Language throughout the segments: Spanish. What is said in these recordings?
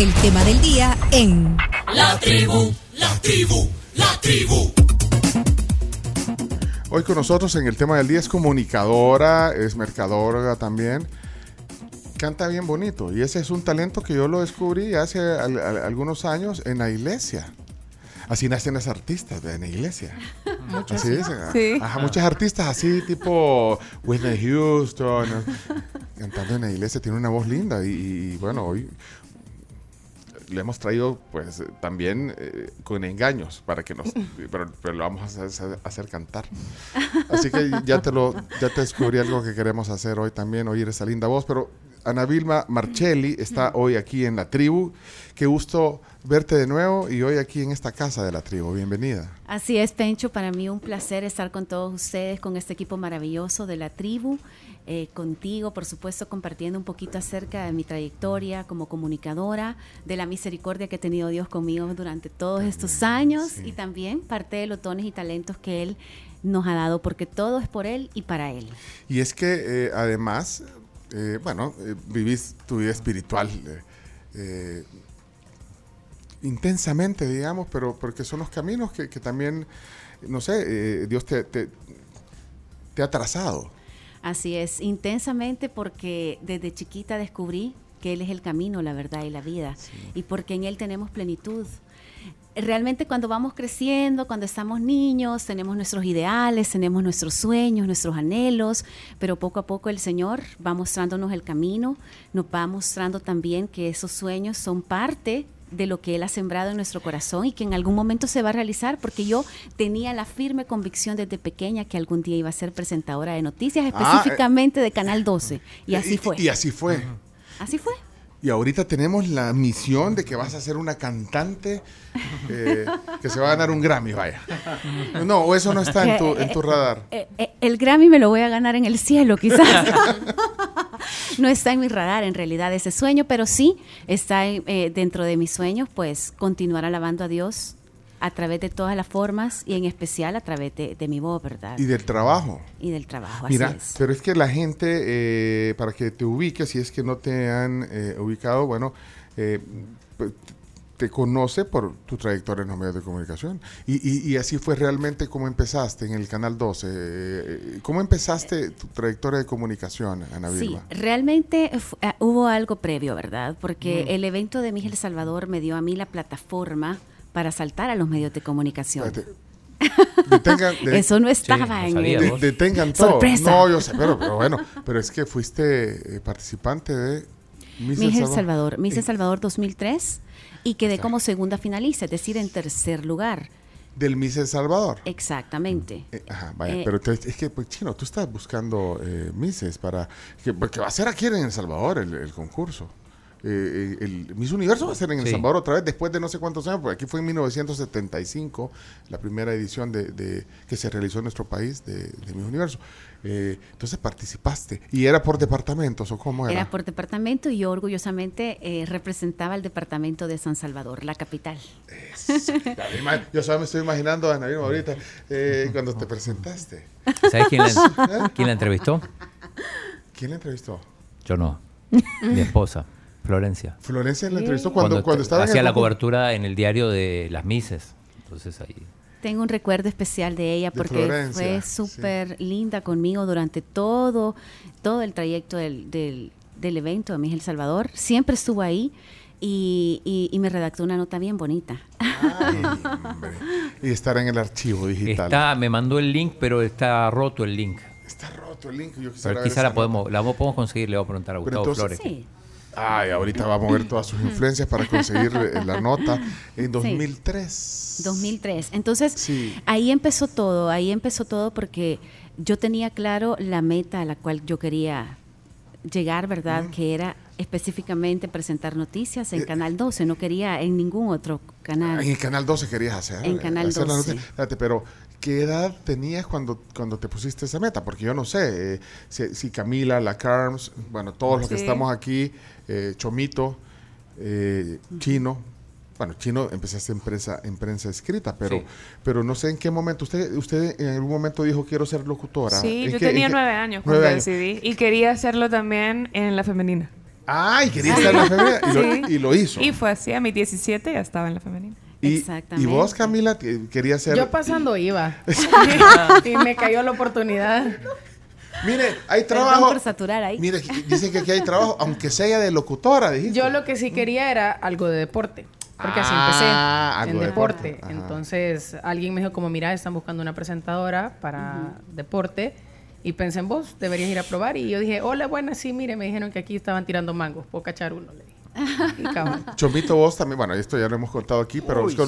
el tema del día en La tribu, la tribu, la tribu. Hoy con nosotros en el tema del día es comunicadora, es mercadóloga también. Canta bien bonito y ese es un talento que yo lo descubrí hace al- al- algunos años en la iglesia. Así nacen las artistas en la iglesia. Así dicen. Sí. Ajá, muchas artistas así tipo Whitney Houston, cantando en la iglesia, tiene una voz linda y, y, bueno, hoy le hemos traído pues también eh, con engaños para que nos pero, pero lo vamos a hacer, a hacer cantar. Así que ya te lo ya te descubrí algo que queremos hacer hoy también oír esa linda voz pero Ana Vilma Marcelli está hoy aquí en la tribu. Qué gusto verte de nuevo y hoy aquí en esta casa de la tribu. Bienvenida. Así es, Pencho, para mí un placer estar con todos ustedes, con este equipo maravilloso de la tribu, eh, contigo, por supuesto, compartiendo un poquito acerca de mi trayectoria como comunicadora, de la misericordia que ha tenido Dios conmigo durante todos estos años y también parte de los dones y talentos que Él nos ha dado, porque todo es por Él y para Él. y es que eh, además eh, bueno vivís tu vida espiritual intensamente, digamos, pero porque son los caminos que, que también, no sé, eh, Dios te, te, te ha trazado. Así es, intensamente porque desde chiquita descubrí que Él es el camino, la verdad y la vida, y porque en Él tenemos plenitud. Realmente cuando vamos creciendo, cuando estamos niños, tenemos nuestros ideales, tenemos nuestros sueños, nuestros anhelos, pero poco a poco el Señor va mostrándonos el camino, nos va mostrando también que esos sueños son parte de lo que Él ha sembrado en nuestro corazón y que en algún momento se va a realizar, porque yo tenía la firme convicción desde pequeña que algún día iba a ser presentadora de noticias, Ah, eh, específicamente de Canal 12. Y así fue. Y, así fue. Así fue. Y ahorita tenemos la misión de que vas a ser una cantante eh, que se va a ganar un Grammy, vaya. No, o eso no está en tu, en tu radar. Eh, eh, el Grammy me lo voy a ganar en el cielo, quizás. no está en mi radar en realidad ese sueño, pero sí está en- eh, dentro de mis sueños, pues continuar alabando a Dios a través de todas las formas y en especial a través de, de mi voz, ¿verdad? Y del trabajo. Y del trabajo, así Mira, es. pero es que la gente, eh, para que te ubiques, si es que no te han eh, ubicado, bueno, eh, pues, te conoce por tu trayectoria en los medios de comunicación. Y, y- y así fue realmente como empezaste en el Canal 12. Eh, ¿Cómo empezaste tu trayectoria de comunicación, Ana Sí, Vilma? realmente fu- eh, hubo algo previo, ¿verdad? Porque Mm. el evento de Miguel Salvador me dio a mí la plataforma para saltar a los medios de comunicación. Espérate. Detengan, de- Eso no estaba no en el... de- detengan todo. Sorpresa. No, yo sé, pero, pero bueno, pero es que fuiste eh, participante de Miss El Miss El Salvador. Salvador, Miss El Salvador 2003 y quedé como segunda finalista, es decir, en tercer lugar. Del Miss El Salvador. Exactamente. Eh, ajá, vaya, Eh, pero te- es que, pues, Chino, tú estás buscando eh, Misses para... Que, porque va a ser aquí en El Salvador el, el concurso. Eh, el Miss Universo va a ser en El Sí. Salvador otra vez después de no sé cuántos años, porque aquí fue en 1975 la primera edición de, de- que se realizó en nuestro país de, de Miss Universo. Eh, entonces participaste. ¿Y era por departamentos o cómo era? Era por departamento y yo orgullosamente eh, representaba el departamento de San Salvador, la capital. Yo solo me estoy imaginando a Ana ahorita eh, cuando te presentaste. ¿Sabes quién la, quién la entrevistó? ¿Quién la entrevistó? Yo no. Mi esposa, Florencia. Florencia la entrevistó cuando, cuando, te- estaba en hacía la cobertura en el diario de las Mises. Entonces ahí. Tengo un recuerdo especial de ella porque fue sí. súper linda conmigo durante todo, todo el trayecto del, del, del evento de Miss El Salvador. Siempre estuvo ahí y, y- y me redactó una nota bien bonita. Ay. Y estar en el archivo digital. Está, me mandó el link, pero está roto el link. Está roto el link. Yo quisiera Pero quizá la podemos, la podemos conseguir, le voy a preguntar a Gustavo entonces- Flores. Sí. Ay, ahorita va a mover todas sus influencias para conseguir la nota en 2003. 2003. Entonces, Sí. ahí empezó todo, ahí empezó todo porque yo tenía claro la meta a la cual yo quería llegar, ¿verdad? Que era específicamente presentar noticias en Eh, Canal 12, no quería en ningún otro canal. En el Canal 12 querías hacer. En Canal hacer la 12. nota. Espérate, pero ¿qué edad tenías cuando, cuando te pusiste esa meta? Porque yo no sé eh, si, si Camila, la Carms, bueno, todos los que Sí. estamos aquí, eh, Chomito, eh, Chino. Bueno, Chino empezaste en prensa, en prensa escrita, pero, Sí. pero no sé en qué momento. Usted, usted en algún momento dijo quiero ser locutora. Sí, ¿En yo tenía nueve años cuando años. decidí y quería hacerlo también en la femenina. Ay, quería estar en la femenina. Y, lo, Sí. y lo hizo. Y fue así, a mis 17 ya estaba en la femenina. Y, y Exactamente. vos, Camila, que- querías ser. Yo pasando iba. y me cayó la oportunidad. Mire, hay trabajo. por saturar ahí. Mire, dicen que aquí hay trabajo, aunque sea de locutora, dijiste. Yo lo que sí quería era algo de deporte. Porque así Ah, empecé algo en de deporte. Entonces alguien me dijo como, mira, están buscando una presentadora para deporte. Y pensé en vos, deberías ir a probar. Y yo dije, hola, buenas, sí, mire, me dijeron que aquí estaban tirando mangos. Puedo cachar uno, le dije. Y cabal. Chomito, vos también, bueno, esto ya lo hemos contado aquí, pero Uy, sí.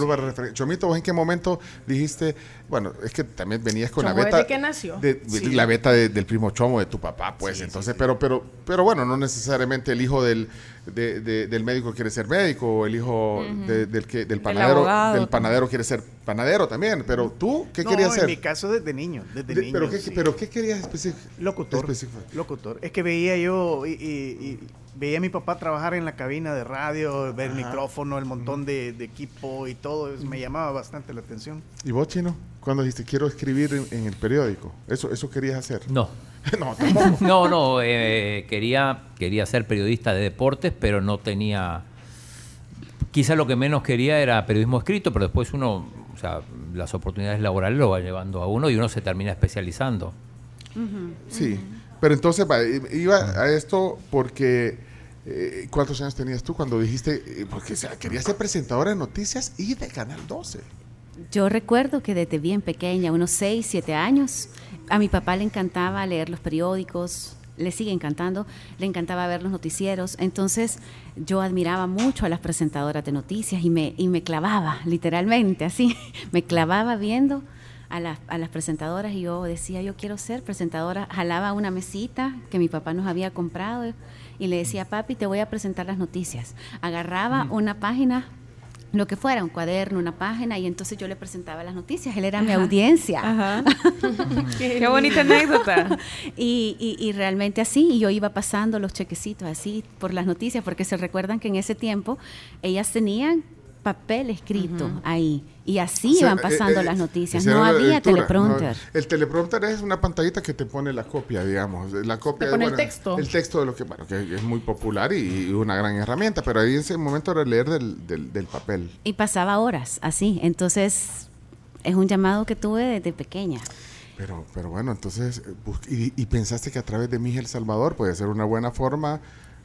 Chomito, vos en qué momento dijiste, bueno, es que también venías con la beta. desde que nació. de- Sí. La beta de- del primo Chomo de tu papá, pues, Sí, entonces, sí. pero, pero, pero bueno, no necesariamente el hijo del, de- de- del médico quiere ser médico, o el hijo de- del, que, del panadero, abogado del panadero quiere ser panadero también, pero tú, ¿qué no, querías en ser? mi caso desde niño, desde De- niño. pero, ¿qué, pero ¿qué querías específico? Locutor. específico? Locutor. Es que veía yo y, y- y veía a mi papá trabajar en la cabina de radio, ver el micrófono, el montón de, de equipo y todo. eso Me llamaba bastante la atención. ¿Y vos, Chino? Cuando dijiste, quiero escribir en, en el periódico, ¿eso, eso querías hacer? No. no, tampoco. No, no, eh, quería, quería ser periodista de deportes, pero no tenía... Quizá lo que menos quería era periodismo escrito, pero después uno, o sea, las oportunidades laborales lo va llevando a uno y uno se termina especializando. Sí, pero entonces iba a esto porque eh, ¿cuántos años tenías tú cuando dijiste? eh, Porque o sea, querías ser presentadora de noticias y de Canal 12. Yo recuerdo que desde bien pequeña, unos 6, 7 años, a mi papá le encantaba leer los periódicos, le sigue encantando, le encantaba ver los noticieros. Entonces yo admiraba mucho a las presentadoras de noticias y me, y me clavaba, literalmente, así, me clavaba viendo a las, a las presentadoras y yo decía, yo quiero ser presentadora. Jalaba una mesita que mi papá nos había comprado y le decía, papi, te voy a presentar las noticias. Agarraba una página lo que fuera, un cuaderno, una página, y entonces yo le presentaba las noticias. Él era mi audiencia. Ajá. Qué bonita anécdota. Y, y- y realmente así, y yo iba pasando los chequecitos así por las noticias, porque se recuerdan que en ese tiempo ellas tenían papel escrito ahí, y así O sea, iban pasando eh, eh, las noticias. No había lectura, teleprompter. no, el teleprompter es una pantallita que te pone la copia, digamos. La copia Te pone el bueno, texto. El texto de lo que, bueno, que es muy popular y, y una gran herramienta, pero ahí en ese momento era leer del, del, del papel. Y pasaba horas así. Entonces, es un llamado que tuve desde pequeña. Pero, pero bueno, entonces, eh, y, y pensaste que a través de Miguel Salvador puede ser una buena forma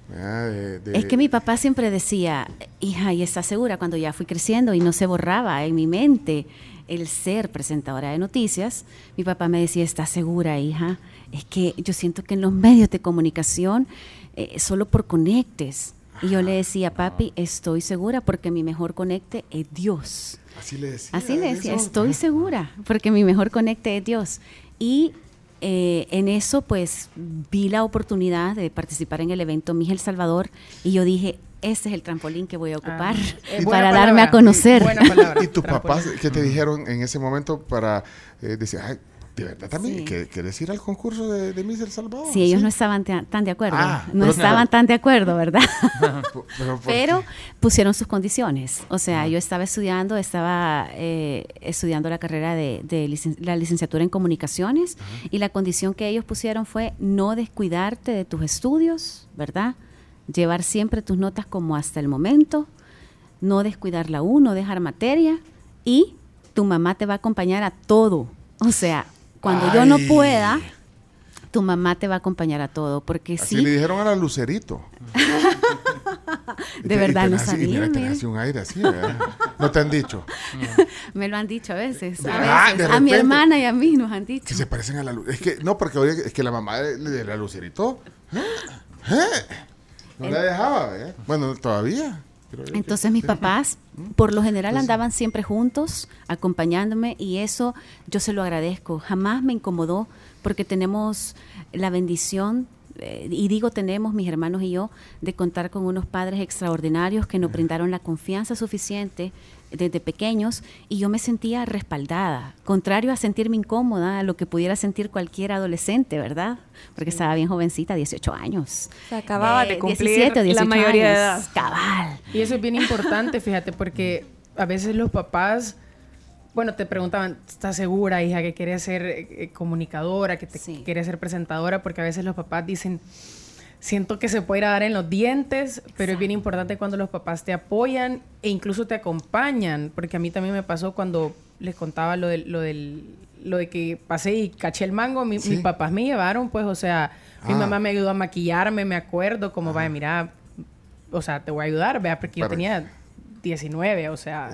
¿verdad? de, de- Es que mi papá siempre decía, hija, ¿y estás segura? Cuando ya fui creciendo y no se borraba en mi mente el ser presentadora de noticias, mi papá me decía, ¿estás segura, hija? Es que yo siento que en los medios de comunicación, eh, solo por conectes. Y yo le decía, papi, estoy segura porque mi mejor conecte es Dios. Así le decía. Así le decía, estoy segura, porque mi mejor conecte es Dios. Y eh, en eso, pues, vi la oportunidad de participar en el evento Miguel Salvador y yo dije, este es el trampolín que voy a ocupar Ah, buena para palabra. darme a conocer. Buena palabra. ¿Y tus papás qué te dijeron en ese momento para eh, decir, ay, de verdad también, Sí. ¿que- ¿querés ir al concurso de, de Miss El Salvador? Sí, ellos Sí. no estaban ta- tan de acuerdo, Ah, no estaban tan de acuerdo, ¿verdad? Pero, ¿por Pero qué? pusieron sus condiciones. O sea, yo estaba estudiando, estaba eh, estudiando la carrera de, de licen- la licenciatura en comunicaciones y la condición que ellos pusieron fue no descuidarte de tus estudios, ¿verdad? Llevar siempre tus notas como hasta el momento, no descuidar la U, no dejar materia y tu mamá te va a acompañar a todo. O sea, cuando yo no pueda, tu mamá te va a acompañar a todo, porque Así sí, le dijeron a la Lucerito. de Y verdad no y sabía. mira, te mire. nace un aire así, ¿verdad? No te han dicho. Me lo han dicho a veces. A, Ah, veces. de a mi hermana y a mí nos han dicho. Que se parecen a la luz. Es que, no, porque oye, es que la mamá de, de la Lucerito. ¿eh? ¿eh? No la dejaba, ¿verdad? Bueno, todavía. Entonces mis papás, por lo general, andaban siempre juntos, acompañándome, y eso yo se lo agradezco. Jamás me incomodó porque tenemos la bendición, eh, y digo tenemos, mis hermanos y yo, de contar con unos padres extraordinarios que nos brindaron la confianza suficiente desde pequeños y yo me sentía respaldada, contrario a sentirme incómoda, a lo que pudiera sentir cualquier adolescente, ¿verdad? Porque estaba bien jovencita, 18 años. Se acababa de Eh, cumplir 17 o la 18 mayoría de años. edad. Cabal. Y eso es bien importante, fíjate, porque a veces los papás, bueno, te preguntaban, ¿estás segura, hija, que quieres ser eh, eh, comunicadora, que te Sí. quieres ser presentadora? Porque a veces los papás dicen, siento que se puede ir a dar en los dientes, pero es bien importante cuando los papás te apoyan e incluso te acompañan, porque a mí también me pasó cuando les contaba lo del, lo del lo de que pasé y caché el mango, mi- Sí. mis papás me llevaron, pues, o sea, mi Ah. mamá me ayudó a maquillarme, me acuerdo, como, vaya, mira, o sea, te voy a ayudar, vea, porque yo tenía 19, o sea,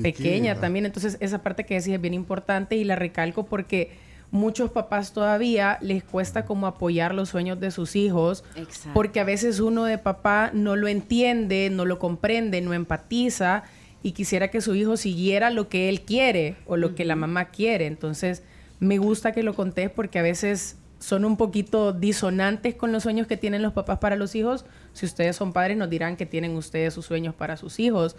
pequeña también. Entonces, esa parte que decís es bien importante y la recalco porque muchos papás todavía les cuesta como apoyar los sueños de sus hijos Exacto. porque a veces uno de papá no lo entiende, no lo comprende, no empatiza y quisiera que su hijo siguiera lo que él quiere o lo que la mamá quiere. Entonces, me gusta que lo contés porque a veces son un poquito disonantes con los sueños que tienen los papás para los hijos. Si ustedes son padres, nos dirán que tienen ustedes sus sueños para sus hijos.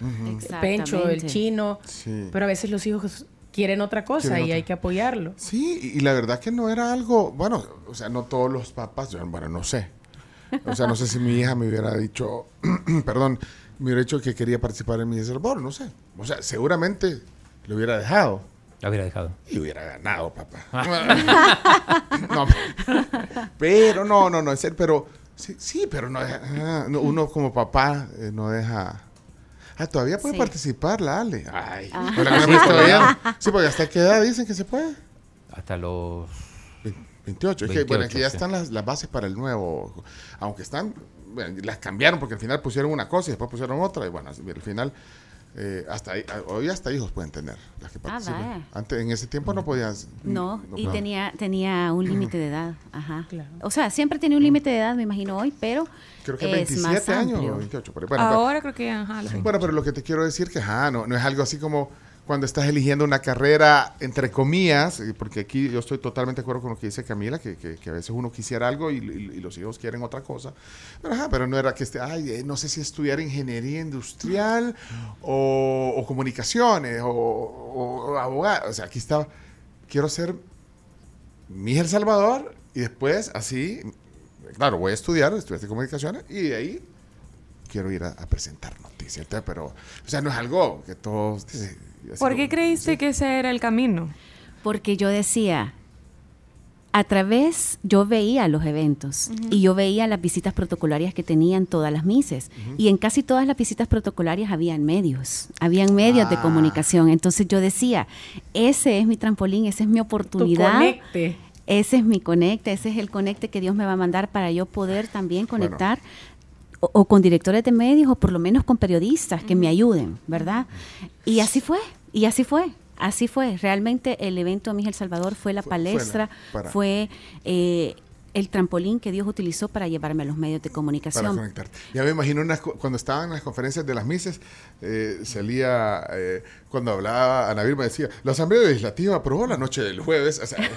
Pencho, el chino. Sí. Pero a veces los hijos quieren otra cosa Quieren y otra. hay que apoyarlo. Sí, y, la verdad que no era algo, bueno, o sea, no todos los papás, yo, bueno, no sé. O sea, no sé si mi hija me hubiera dicho, perdón, me hubiera dicho que quería participar en mi Salvador, no sé. O sea, seguramente lo hubiera dejado La hubiera dejado. y hubiera ganado, papá. no, pero no, no, no, serio, pero sí, sí pero no, deja- ah, no, uno como papá eh, no deja... Ah, todavía puede Sí. participar la Ale. Ay, Ah. ¿verdad que no Sí, todavía. Sí, porque hasta qué edad dicen que se puede. Hasta los... Ve- 28. Es que, bueno, 28, aquí ya sí. están las, las bases para el nuevo. Aunque están, bueno, las cambiaron porque al final pusieron una cosa y después pusieron otra. Y bueno, al final, eh, hasta ahí- a- hoy hasta hijos pueden tener las que Ah, participan. Antes, en ese tiempo no podías. No, y no. tenía tenía un límite de edad, ajá. Claro. O sea, siempre tiene un límite de edad, me imagino hoy, pero Creo que es 27 más años amplio. o 28. Pero, bueno, pero- Ahora creo que ajá, los Bueno, pero lo que te quiero decir que ajá, no, no es algo así como cuando estás eligiendo una carrera, entre comillas, eh, porque aquí yo estoy totalmente de acuerdo con lo que dice Camila, que, que- que a veces uno quisiera algo y, y- y los hijos quieren otra cosa. Pero, ajá, pero no era que esté, ay, eh, no sé si estudiar ingeniería industrial o, o comunicaciones o, o, o abogado. O sea, aquí estaba, quiero ser mi El Salvador y después así, claro, voy a estudiar, estudiar comunicaciones y de ahí quiero ir a, a presentar noticias. Pero, o sea, no es algo que todos... ¿Por qué como- creíste sí. que ese era el camino? Porque yo decía, a través, yo veía los eventos y yo veía las visitas protocolarias que tenían todas las mises. Y en casi todas las visitas protocolarias habían medios, habían medios de Ah. comunicación. Entonces yo decía, ese es mi trampolín, esa es mi Tu oportunidad. conecte. Ese es mi conecte, ese es el conecte que Dios me va a mandar para yo poder también Bueno. conectar o, o con directores de medios o por lo menos con periodistas que me ayuden, ¿verdad? Y así fue, y así fue. Así fue, realmente el evento Miguel Salvador fue la Fue- fue la- palestra, fue eh, el trampolín que Dios utilizó para llevarme a los medios de Para comunicación. conectar. Ya me imagino unas cuando estaban en las conferencias de las mises, eh, salía, eh, cuando hablaba, Ana Vilma decía, la Asamblea Legislativa aprobó la noche del jueves. O sea,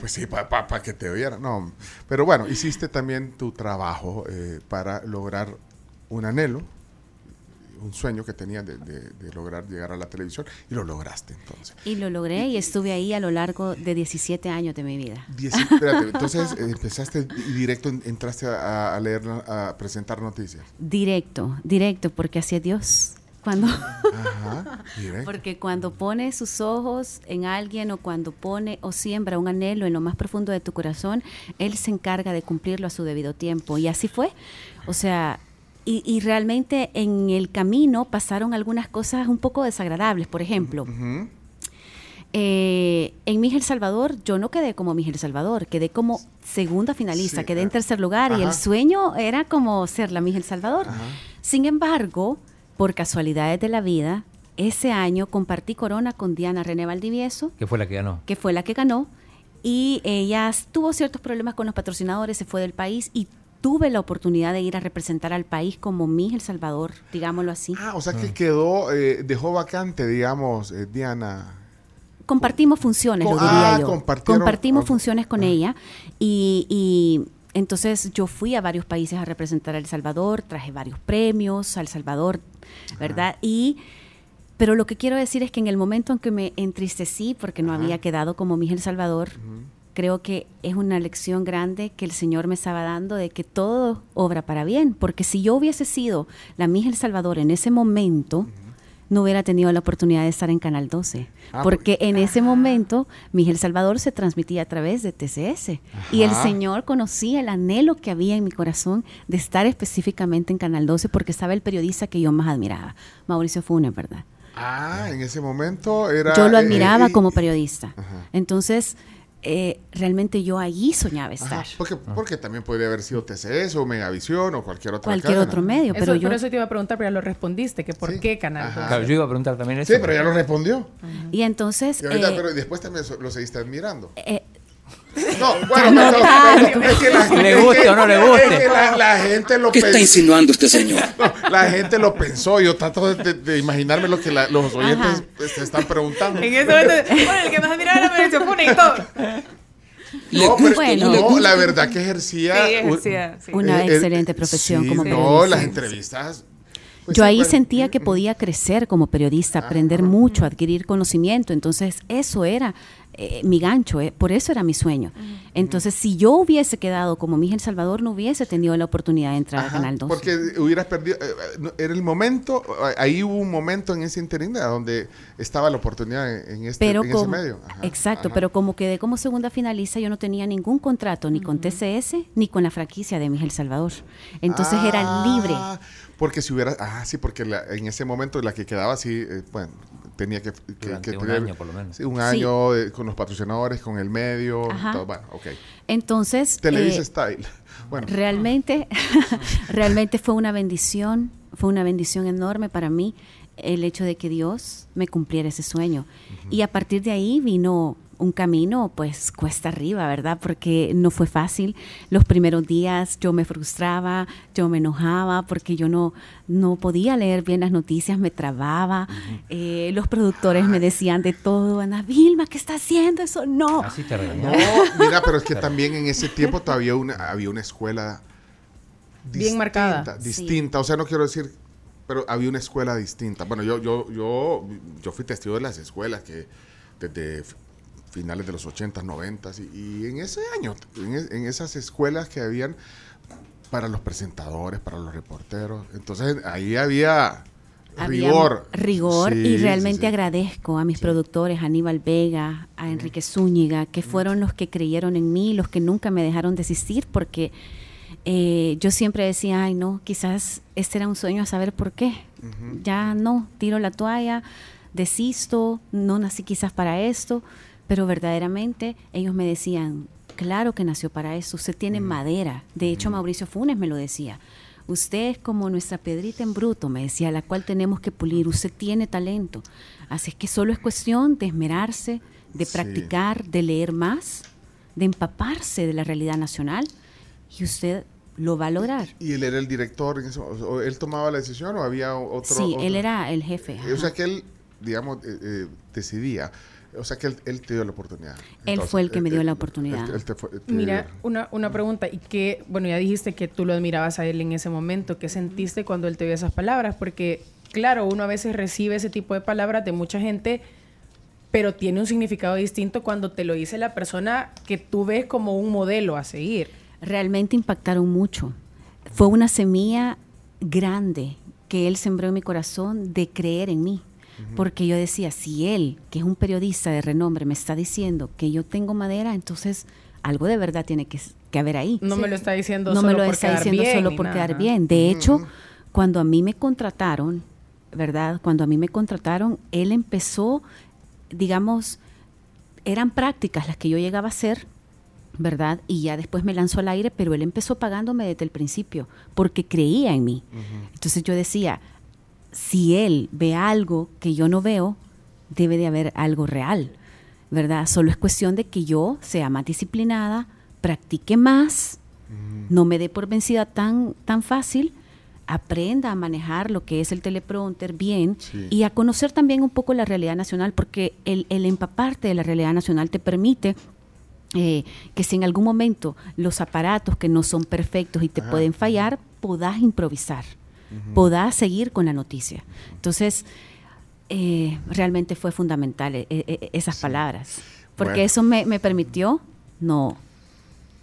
pues sí, para que te oyeran. No, pero bueno, hiciste también tu trabajo eh, para lograr un anhelo, un sueño que tenías de, de- de lograr llegar a la televisión y lo lograste entonces. Y lo logré y estuve ahí a lo largo de 17 años de mi vida. Espérate, entonces eh, empezaste y directo en- entraste a, a leer, a presentar noticias. Directo, directo, porque así es Dios. Cuando, Ajá. Porque cuando pone sus ojos en alguien o cuando pone o siembra un anhelo en lo más profundo de tu corazón, Él se encarga de cumplirlo a su debido tiempo. Y así fue. O sea, y, y realmente en el camino pasaron algunas cosas un poco desagradables. Por ejemplo, eh, en Miguel El Salvador, yo no quedé como Miguel El Salvador, quedé como segunda finalista, Sí, quedé en ah, tercer lugar y el sueño era como ser la Miguel El Salvador. Sin embargo, por casualidades de la vida, ese año compartí corona con Diana René Valdivieso, que fue la que ganó. que fue la que ganó, y ella tuvo ciertos problemas con los patrocinadores, se fue del país y tuve la oportunidad de ir a representar al país como Miguel El Salvador, digámoslo así. Ah, o sea que quedó, eh, dejó vacante, digamos, eh, Diana. compartimos funciones, lo diría ah, yo. Compartimos funciones con Ah. ella y, y entonces yo fui a varios países a representar a El Salvador, traje varios premios a El Salvador, ¿verdad? Y pero lo que quiero decir es que en el momento en que me entristecí porque no había quedado como mi El Salvador, creo que es una lección grande que el Señor me estaba dando de que todo obra para bien, porque si yo hubiese sido la Mija El Salvador en ese momento, no hubiera tenido la oportunidad de estar en Canal 12. Ah, porque en ese momento, Miguel Salvador se transmitía a través de TCS. Y el. Señor conocía el anhelo que había en mi corazón de estar específicamente en Canal 12 porque estaba el periodista que yo más admiraba, Mauricio Funes, ¿verdad? Ah, en ese momento era... Yo lo eh, admiraba eh, como periodista. Ajá. Entonces, eh, realmente yo allí soñaba Ajá, estar. porque, porque también podría haber sido TCS o Megavisión o cualquier otra Cualquier cadena. otro medio, pero Eso, yo... por eso te iba a preguntar, pero ya lo respondiste, que por Sí. qué canal. Claro, yo iba a preguntar también eso. Sí, pero ya lo respondió. Y entonces... Y ahorita, eh, pero después también lo seguiste admirando. eh, No, bueno, no, no, tanto. no, es que la, Le es guste que- o no le es guste. que la, la gente lo ¿Qué está insinuando usted, señor? No, la gente lo pensó. Yo trato de, de- de imaginarme lo que la- los oyentes Ajá. pues, se están preguntando. En ese momento, bueno, el que más admiraba era Mauricio Funes y todo. No, pero Bueno. no, la verdad que ejercía. Sí, ejercía, sí. Una eh, eh, excelente profesión sí, como No, periodista. las entrevistas. pues, yo ahí sentía que podía crecer como periodista, aprender mucho, adquirir conocimiento. Entonces, eso era eh, mi gancho, eh, por eso era mi sueño. Entonces, si yo hubiese quedado como Miguel Salvador, no hubiese tenido la oportunidad de entrar Ajá, a Canal 12. Porque hubieras perdido. eh, eh, era el momento, eh, ahí hubo un momento en ese interín donde estaba la oportunidad en, en este, pero en ese medio. Ajá, exacto, ajá. pero como quedé como segunda finalista, yo no tenía ningún contrato ni con TCS ni con la franquicia de Miguel Salvador. Entonces era libre. Porque si hubiera. Ah, sí, porque la- en ese momento la que quedaba, sí, eh, bueno, tenía que. que- Durante que un tener- año, por lo menos. Sí, un Sí. año eh, con los patrocinadores, con el medio. Ajá. todo, bueno, ok. Entonces, Televisa eh, Style. Bueno, Realmente, realmente fue una bendición, fue una bendición enorme para mí el hecho de que Dios me cumpliera ese sueño. Y a partir de ahí vino un camino, pues cuesta arriba, ¿verdad? Porque no fue fácil. Los primeros días yo me frustraba, yo me enojaba porque yo no, no podía leer bien las noticias, me trababa. Eh, los productores me decían de todo, Ana Vilma, ¿qué está haciendo? Eso no. Así te no, regañaba. mira, pero es que también en ese tiempo todavía una, había una escuela. Bien marcada. Sí. Distinta, o sea, no quiero decir. Pero había una escuela distinta. Bueno, yo, yo, yo, yo fui testigo de las escuelas que desde finales de los 80s, 90s, y, y en ese año, en, es- en esas escuelas que habían para los presentadores, para los reporteros. Entonces ahí había Había rigor. rigor Sí, y realmente sí. agradezco a mis productores, a Aníbal Vega, a Enrique Zúñiga, que fueron los que creyeron en mí, los que nunca me dejaron desistir, porque eh, yo siempre decía, ay no, quizás este era un sueño a saber por qué. Ya no, tiro la toalla, desisto, no nací quizás para esto, pero verdaderamente ellos me decían, claro que nació para eso, usted tiene madera. De hecho, Mauricio Funes me lo decía. Usted es como nuestra piedrita en bruto, me decía, la cual tenemos que pulir. Usted tiene talento. Así es que solo es cuestión de esmerarse, de Sí. practicar, de leer más, de empaparse de la realidad nacional y usted lo va a lograr. ¿Y él era el director? en eso? ¿O ¿Él tomaba la decisión o había otro? Sí, otro? él era el jefe. O sea ajá. que él, digamos, eh, eh, decidía. O sea que él, él te dio la oportunidad. Él fue el que me dio la oportunidad. él- él te fue- te- Mira, una, una pregunta, y que, bueno, ya dijiste que tú lo admirabas a él en ese momento, ¿qué sentiste cuando él te dio esas palabras? Porque, claro, uno a veces recibe ese tipo de palabras de mucha gente, pero tiene un significado distinto cuando te lo dice la persona que tú ves como un modelo a seguir. realmente impactaron mucho. Fue una semilla grande que él sembró en mi corazón de creer en mí. Porque yo decía, si él, que es un periodista de renombre, me está diciendo que yo tengo madera, entonces algo de verdad tiene que, que haber ahí. No me lo está diciendo no solo me lo por está quedar diciendo bien solo por nada. quedar bien. De hecho, cuando a mí me contrataron, ¿verdad? Cuando a mí me contrataron, él empezó, digamos, eran prácticas las que yo llegaba a hacer, ¿verdad? Y ya después me lanzó al aire, pero él empezó pagándome desde el principio, porque creía en mí. Entonces yo decía, si él ve algo que yo no veo, debe de haber algo real, ¿verdad? Solo es cuestión de que yo sea más disciplinada, practique más, no me dé por vencida tan, tan fácil, aprenda a manejar lo que es el teleprompter bien Sí. y a conocer también un poco la realidad nacional, porque el, el empaparte de la realidad nacional te permite eh, que si en algún momento los aparatos que no son perfectos y te Ajá. pueden fallar, podás improvisar, podás seguir con la noticia. Entonces, eh, realmente fue fundamental eh, eh, esas palabras, porque Bueno. eso me, me permitió no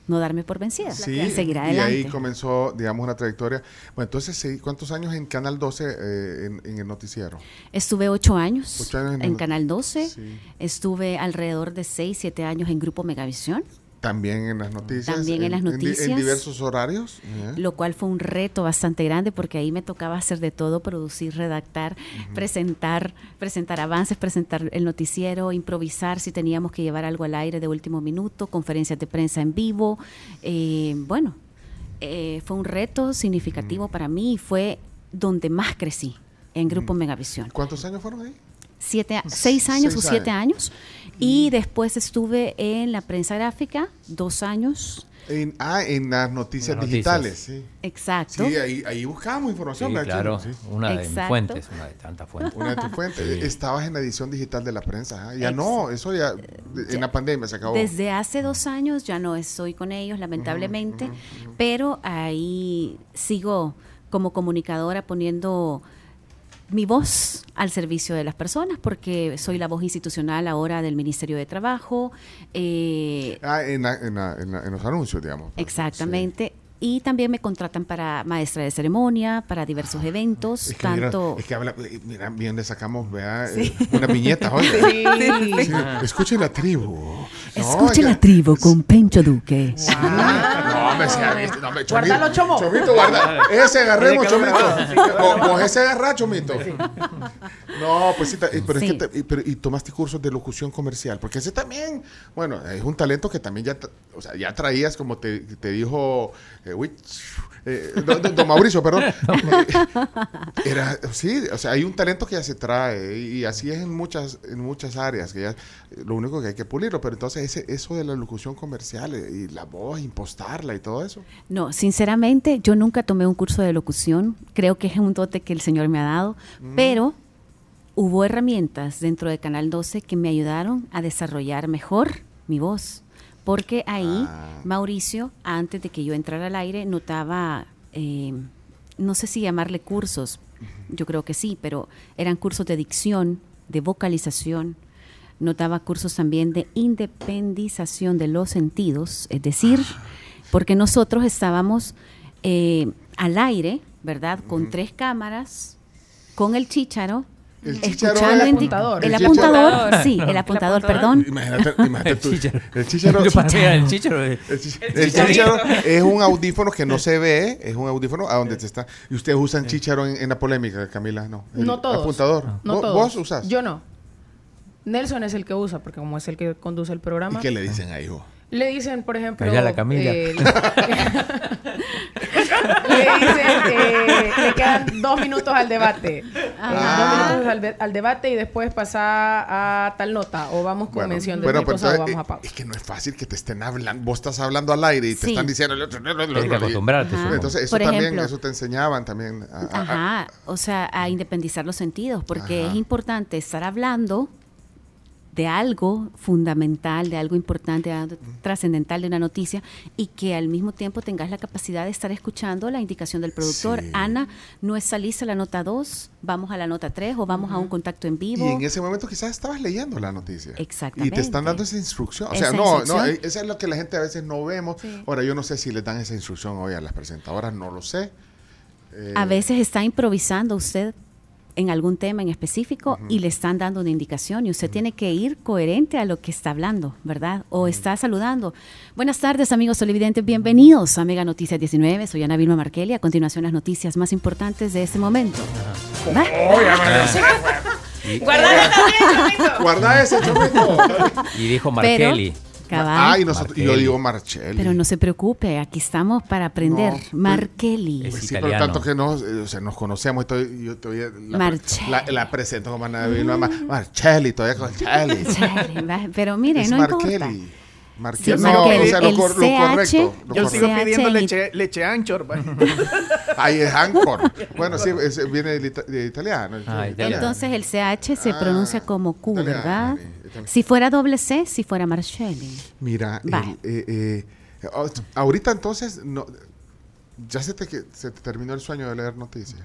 no darme por vencida Sí, y seguir y adelante. ahí comenzó, digamos, una trayectoria. Bueno, entonces, ¿cuántos años en Canal 12 eh, en, en el noticiero? Estuve ocho años, Ocho años en Canal 12, Sí. estuve alrededor de seis, siete años en Grupo Megavisión, También en las noticias. También en las di- En, noticias. diversos horarios. lo cual fue un reto bastante grande porque ahí me tocaba hacer de todo, producir, redactar, presentar, presentar avances, presentar el noticiero, improvisar si teníamos que llevar algo al aire de último minuto, conferencias de prensa en vivo. Eh, bueno, eh, fue un reto significativo para mí y fue donde más crecí en Grupo Megavisión. ¿Cuántos años fueron ahí? Siete, seis años Seis o siete años. Y después estuve en la prensa gráfica, dos años. En, ah, en las noticias Las digitales, noticias. sí. Exacto. Sí, ahí, ahí buscábamos información. Sí, ¿verdad, claro? Sí. una de mis Exacto. fuentes, una de tantas fuentes. Una de tus fuentes. Sí. Estabas en la edición digital de la prensa. ¿ah? Ya Ex- no, eso ya, en la pandemia se acabó. Desde hace dos años ya no estoy con ellos, lamentablemente, pero ahí sigo como comunicadora poniendo mi voz al servicio de las personas, porque soy la voz institucional ahora del Ministerio de Trabajo. eh, Ah, en, la- en, la- en la- en los anuncios, digamos. pues, exactamente. Y también me contratan para maestra de ceremonia, para diversos eventos, sí. Es que, mira, tanto... es que habla, eh, mira, bien le sacamos, vea, eh, una viñeta, oiga. Sí. Sí, escuchen la tribu. No, Escuche la tribu con Pencho Duque. No, hombre, sea, no, hombre, Chomito, Guárdalo, Chomo. Chomito, guarda. Ese agarremos, Chomito. Vos ese agarrá, Chomito. No, pues sí, pero es Sí. que te- y, pero- y tomaste cursos de locución comercial, porque ese también, bueno, es un talento que también ya, o sea, ya traías, como te, te dijo eh, Wich, eh, don, don- don Mauricio, perdón. Eh, Era, sí, o sea, hay un talento que ya se trae y, así es en muchas, en muchas áreas, que ya, lo único que hay que pulirlo, pero entonces ese, eso de la locución comercial y la voz, impostarla y todo eso. No, sinceramente, yo nunca tomé un curso de locución. Creo que es un dote que el Señor me ha dado, pero hubo herramientas dentro de Canal 12 que me ayudaron a desarrollar mejor mi voz. Porque ahí, Ah. Mauricio, antes de que yo entrara al aire, notaba, eh, no sé si llamarle cursos, yo creo que sí, pero eran cursos de dicción, de vocalización, notaba cursos también de independización de los sentidos, es decir, porque nosotros estábamos eh, al aire, ¿verdad? Con tres cámaras, con el chícharo, El escuchando el apuntador. El El apuntador, sí, el apuntador, perdón. Imagínate, imagínate El tú. El era el es un audífono que no se ve, es un audífono a donde te está. Y ustedes usan chícharo en, en la polémica, Camila, no. El No todos. Apuntador. No ¿Vos, todos. vos usas? Yo no. Nelson es el que usa, porque como es el que conduce el ¿Y programa. qué le dicen ahí, vos? Le dicen, por ejemplo. Allá la Camila. eh, le dicen, eh, le quedan dos minutos al debate. Eh, Ah. Dos minutos al, de- al debate y después pasa a tal nota. O vamos con Bueno, mención de bueno, pero cosa o vamos a eh, pausa. es que no es fácil que te estén hablando. Vos estás hablando al aire y te Sí. están diciendo el otro. Tienes que acostumbrarte. Ajá. Entonces, eso Por también, ejemplo. eso te enseñaban también. a- a- a- Ajá, o sea, a independizar los sentidos, porque Ajá. es importante estar hablando de algo fundamental, de algo importante, de algo trascendental de una noticia y que al mismo tiempo tengas la capacidad de estar escuchando la indicación del productor. Sí. Ana, no es salirse a la nota 2, vamos a la nota 3 o vamos a un contacto en vivo. Y en ese momento quizás estabas leyendo la noticia. Exactamente. Y te están dando esa instrucción. O sea, no, no, eh, eso es lo que la gente a veces no vemos. Ahora, yo no sé si les dan esa instrucción hoy a las presentadoras, no lo sé. Eh, A veces está improvisando usted en algún tema en específico y le están dando una indicación y usted tiene que ir coherente a lo que está hablando, ¿verdad? O está saludando. Buenas tardes, amigos televidentes, bienvenidos a Mega Noticias 19. Soy Ana Vilma Markelli. A continuación, las noticias más importantes de este momento. ¿Va? Guarda ese, chomito. Y dijo Pero, Cabal, Ay, nosotros, y yo digo Marcelli. pero no se preocupe, aquí estamos para aprender. No, pues- Markelly. Es Pues sí, pero italiano. tanto que nos, eh, o sea, nos conocemos y todo- yo todavía la, Marcelli. la, la presento como Ana Vilma Mar- Marcelli, todavía con Marcelli. Chale, va, Pero mire, es no importa. Sí, no, o sea, lo, correcto. Lo Yo sigo correcto. pidiendo CH. leche, leche anchor. Ahí es Anchor. Bueno, sí, es- viene ita- de italiano. Ah, italiano. Entonces el CH se Ah, pronuncia como Q, italiano, ¿verdad? italiano. Si fuera doble C, si fuera Marcelli. Mira, eh, eh, ahorita entonces, no, ya se te, que- se te terminó el sueño de leer noticias.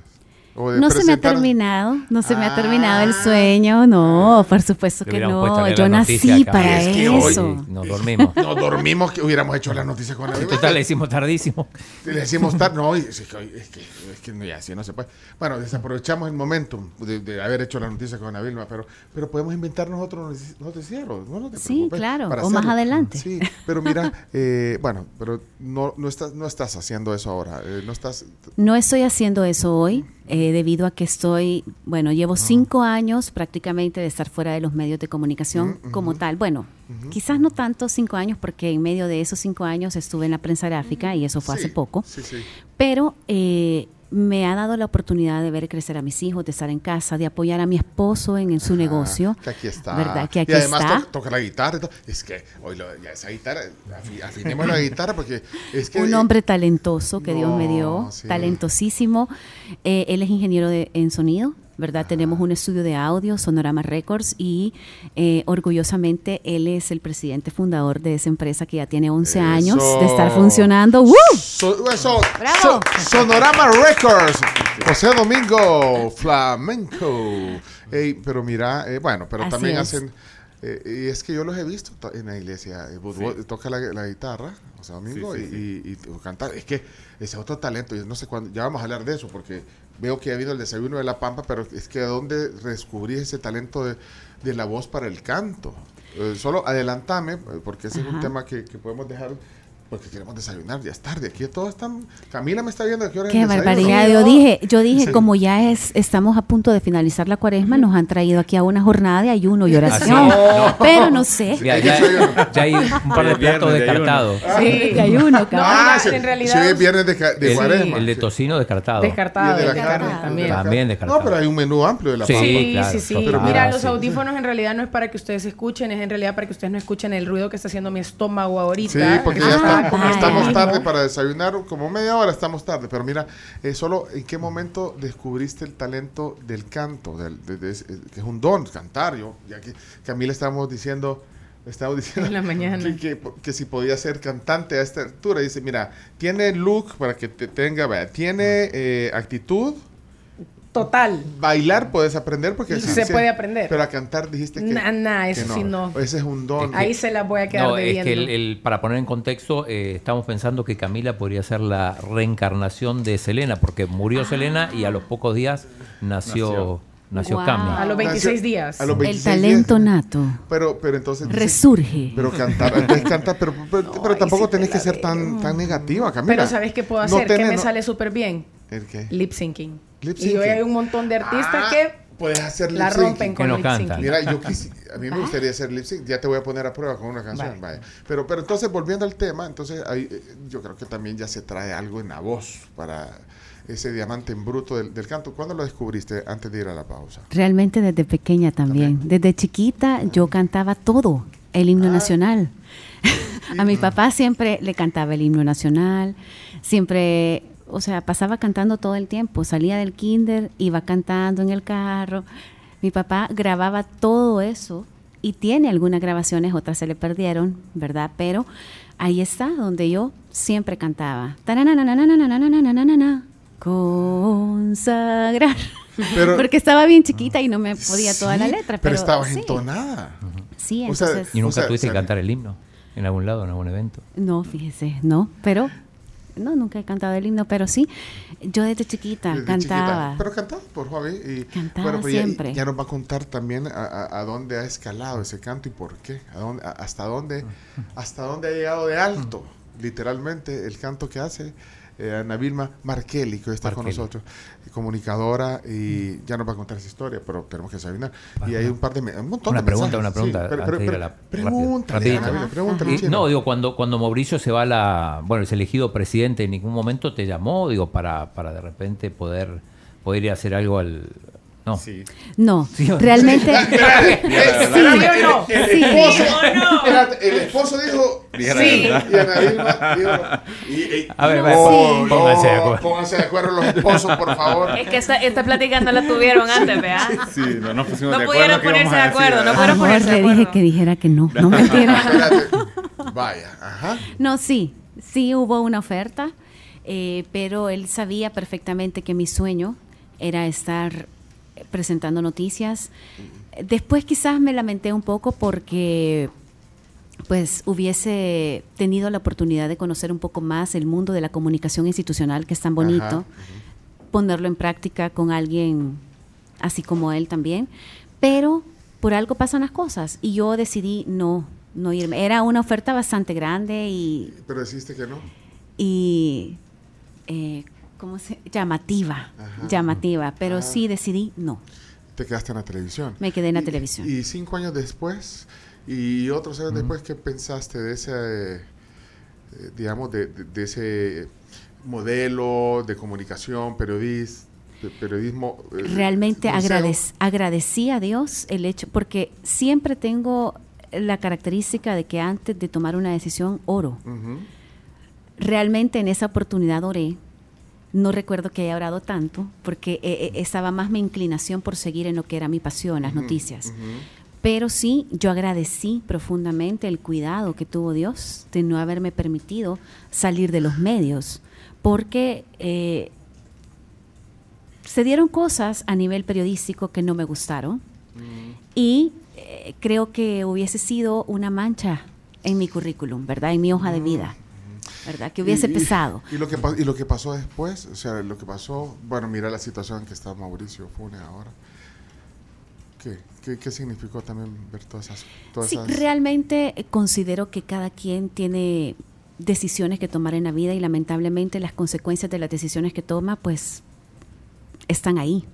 O de No se me ha terminado, no se me ha terminado el Ah. sueño, no, por supuesto que no, yo la noticia nací acá. para Es que eso. Nos dormimos. Nos dormimos que hubiéramos hecho las noticias con la En total le hicimos tardísimo. Le decimos tarde, no, es que, es que, es que no, ya, así no se puede. Bueno, desaprovechamos el momento de, de haber hecho la noticia con Ana Vilma, pero, pero podemos inventarnos otros notici- noticieros. No, No te Sí, claro, para o más adelante. Sí, pero mira, eh, bueno, pero no, no, estás, no estás haciendo eso ahora. eh, no estás. No estoy haciendo eso hoy, eh, debido a que estoy, bueno, llevo cinco años prácticamente de estar fuera de los medios de comunicación como tal. Bueno, quizás no tanto cinco años, porque en medio de esos cinco años estuve en la prensa gráfica y eso fue Sí, hace poco. Sí, sí. Pero eh, me ha dado la oportunidad de ver crecer a mis hijos, de estar en casa, de apoyar a mi esposo en, en su negocio. Ah, Que aquí está. ¿Verdad? Que aquí y además está. to- toca la guitarra y todo. Es que hoy lo- ya esa guitarra, afi- afinemos la guitarra porque es que. un hombre talentoso que Dios me dio, sí. talentosísimo. Eh, él es ingeniero de- en sonido, ¿verdad? Tenemos un estudio de audio, Sonorama Records, y eh, orgullosamente él es el presidente fundador de esa empresa que ya tiene 11 años de estar funcionando. ¡Woo! So- eso, ¡Bravo! so- Sonorama Records, José Domingo Flamenco. Ey, pero mira, eh, bueno, pero Así también es. hacen. eh, y es que yo los he visto to- en la iglesia. eh, Toca la, la guitarra, José Domingo, Sí, sí, y, y- y canta. Es que ese otro talento, y no sé cuándo, ya vamos a hablar de eso, porque veo que ha habido el desayuno de la Pampa, pero es que ¿a dónde descubrí ese talento de, de la voz para el canto? Eh, solo adelantame, porque ese es un tema que, que podemos dejar porque queremos desayunar, ya es tarde. Aquí todos están. Camila me está viendo a qué hora es Qué barbaridad. Yo dije, yo dije, como ya es, estamos a punto de finalizar la cuaresma, nos han traído aquí a una jornada de ayuno y oración. no. Pero no sé. Ya, ya- ya hay un par de platos de descartados. Sí, de ayuno. Ah, sí, en realidad- sí, es viernes de, El, cuaresma. el de tocino descartado. Descartado, Y el de la carne, también. el de la También descartado. No, pero hay un menú amplio de la Sí. pampa. Sí, claro, sí, sí. total. Mira, Ah, los audífonos en realidad no es para que ustedes escuchen, es en realidad para que ustedes no escuchen el ruido que está haciendo mi estómago ahorita. Sí, porque que ya está como estamos tarde para desayunar, como media hora estamos tarde, pero mira, eh, solo en qué momento descubriste el talento del canto, del, de- eh, que es un don, cantar, yo, ya que Camila estábamos diciendo, estábamos diciendo En la mañana. Que, que- que si podía ser cantante a esta altura, dice, mira, tiene look para que te tenga, tiene eh, actitud, Total. bailar puedes aprender porque Se sí, puede aprender. pero a cantar dijiste que, Nah, nah, que eso sí no. ese es un don. Ahí se las voy a quedar No, es que el, el- para poner en contexto, eh, estamos pensando que Camila podría ser la reencarnación de Selena, porque murió Selena y a los pocos días nació, Nació. nació. Cami. A los 26 días. A los El 26 talento días. nato Pero, pero entonces. dice- resurge. Pero cantar, entonces cantar, pero, pero, pero ahí tampoco sí te tenés que la ser tan, tan negativa, Camila. Pero ¿sabes qué puedo No hacer? que tenés- me no- sale súper bien. ¿El qué? Lip syncing. Lip Y hoy hay un montón de artistas Ah, que Puedes hacer la lip syncing. rompen Que con no lip cantan. syncing. Mira, yo quisi- a mí me gustaría hacer lip sync. Ya te voy a poner a prueba con una canción. Vale. Vaya. Pero, pero entonces, volviendo al tema, entonces ahí, eh, yo creo que también ya se trae algo en la voz para ese diamante en bruto del, del canto. ¿Cuándo lo descubriste antes de ir a la pausa? Realmente desde pequeña también. Desde chiquita yo cantaba todo, el Ah. himno nacional. a mi papá siempre le cantaba el himno nacional, siempre, o sea, pasaba cantando todo el tiempo, salía del kinder, iba cantando en el carro. Mi papá grababa todo eso y tiene algunas grabaciones, otras se le perdieron, ¿verdad? Pero ahí está donde yo siempre cantaba. Consagrar. Pero, Porque estaba bien chiquita y no me podía toda la letra. Pero, pero estabas entonada. Sí, entonces, y nunca o sea, tuviste que cantar el himno en algún lado, en algún evento. No, fíjese, no, pero no, nunca he cantado el himno, pero sí, yo desde chiquita Desde cantaba. chiquita. Pero cantaba por hobby. Y, Cantaba siempre. Ya, nos va a contar también a, a- a dónde ha escalado ese canto y por qué. A dónde, a- hasta, dónde, hasta dónde ha llegado de alto, literalmente, el canto que hace eh, Ana Vilma Markelli, que hoy está con nosotros, comunicadora, y ya nos va a contar esa historia, pero tenemos que desayunar. Y hay un par de... Un montón Una de pregunta, mensajes. una pregunta. Sí, pero- antes pero- de ir a pero- la- Pregúntale. Ana Vilma, pregúntale, Y- no, digo, cuando, cuando Mauricio se va a la. Bueno, es elegido presidente, en ningún momento te llamó, digo, para, para de repente poder, poder ir a hacer algo al. No. Sí. No, Sí, realmente. Espérate, ¿Sí o no? el, esposo, espérate, el esposo dijo sí, verdad. y Ana Vilma dijo y, y- A ver, no, pónganse de acuerdo. pónganse de acuerdo los esposos, por favor. Es que esta, esta plática no la tuvieron antes, ¿vea? Sí, no nos pusimos No de pudieron acuerdo. qué ponerse de decir, acuerdo, no ¿verdad? pudieron Amor, ponerse de le dije acuerdo. que dijera que no, no mentira. Espérate. Vaya, ajá. No, sí, sí hubo una oferta, eh, pero él sabía perfectamente que mi sueño era estar presentando noticias. Después quizás me lamenté un poco porque pues hubiese tenido la oportunidad de conocer un poco más el mundo de la comunicación institucional, que es tan bonito, Ajá, ponerlo en práctica con alguien así como él también, pero por algo pasan las cosas y yo decidí no, no irme. Era una oferta bastante grande y, Pero deciste que no. y eh, ¿cómo se? llamativa, Ajá. llamativa, pero Ah. sí decidí no. Te quedaste en la televisión. Me quedé en la Y- televisión. Y cinco años después, y otros años después, ¿qué pensaste de ese, eh, digamos, de, de- de ese modelo de comunicación, periodis- de periodismo? eh, realmente agradec- agradecí a Dios el hecho, porque siempre tengo la característica de que antes de tomar una decisión oro. Realmente en esa oportunidad oré. No recuerdo que haya orado tanto, porque eh, eh, estaba más mi inclinación por seguir en lo que era mi pasión, las noticias. Pero sí, yo agradecí profundamente el cuidado que tuvo Dios de no haberme permitido salir de los medios, porque eh, se dieron cosas a nivel periodístico que no me gustaron y eh, creo que hubiese sido una mancha en mi currículum, ¿verdad? En mi hoja de vida, ¿verdad? Que hubiese Y- pesado. Y, lo que, y lo que pasó después, o sea, lo que pasó, bueno, mira la situación en que está Mauricio Funes ahora. ¿Qué, qué, qué significó también ver todas esas... Todas Sí, esas- realmente eh, considero que cada quien tiene decisiones que tomar en la vida y lamentablemente las consecuencias de las decisiones que toma pues están ahí.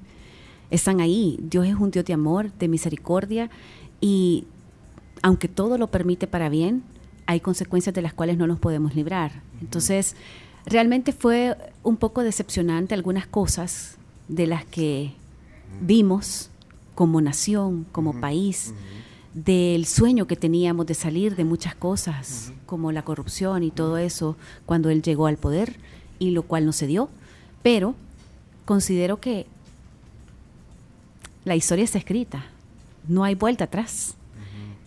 Están ahí. Dios es un Dios de amor, de misericordia y aunque todo lo permite para bien, hay consecuencias de las cuales no nos podemos librar. Entonces, realmente fue un poco decepcionante algunas cosas de las que vimos como nación, como país, del sueño que teníamos de salir de muchas cosas, como la corrupción y todo eso, cuando él llegó al poder, y lo cual no se dio. Pero considero que la historia está escrita, no hay vuelta atrás.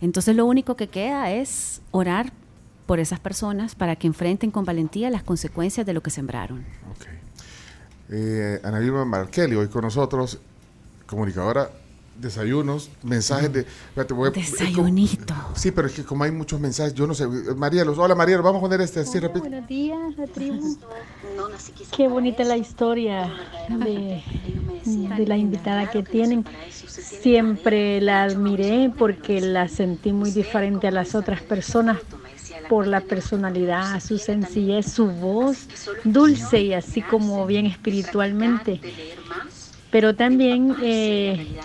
Entonces lo único que queda es orar por esas personas para que enfrenten con valentía las consecuencias de lo que sembraron. Eh, Ana hoy con nosotros, comunicadora, desayunos, mensajes de... espérate, voy a- Desayunito. Sí, pero es que como hay muchos mensajes, yo no sé. Marielos, hola Marielos, vamos a poner este así rápido. Buenos días, la tribu. Qué bonita la historia de, de la invitada que tienen. Siempre la admiré porque la sentí muy diferente a las otras personas por la personalidad, su sencillez, su voz dulce y así como bien espiritualmente. Pero también eh,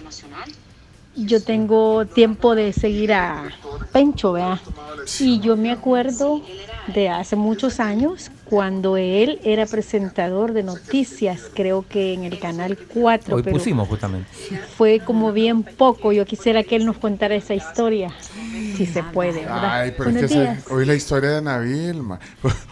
yo tengo tiempo de seguir a Pencho, ¿verdad? Y yo me acuerdo de hace muchos años cuando él era presentador de noticias, creo que en el canal 4, Hoy pero pusimos justamente. fue como bien poco. Yo quisiera que él nos contara esa historia, si se puede, ¿verdad? Ay, pero es que hoy la historia de Ana Vilma.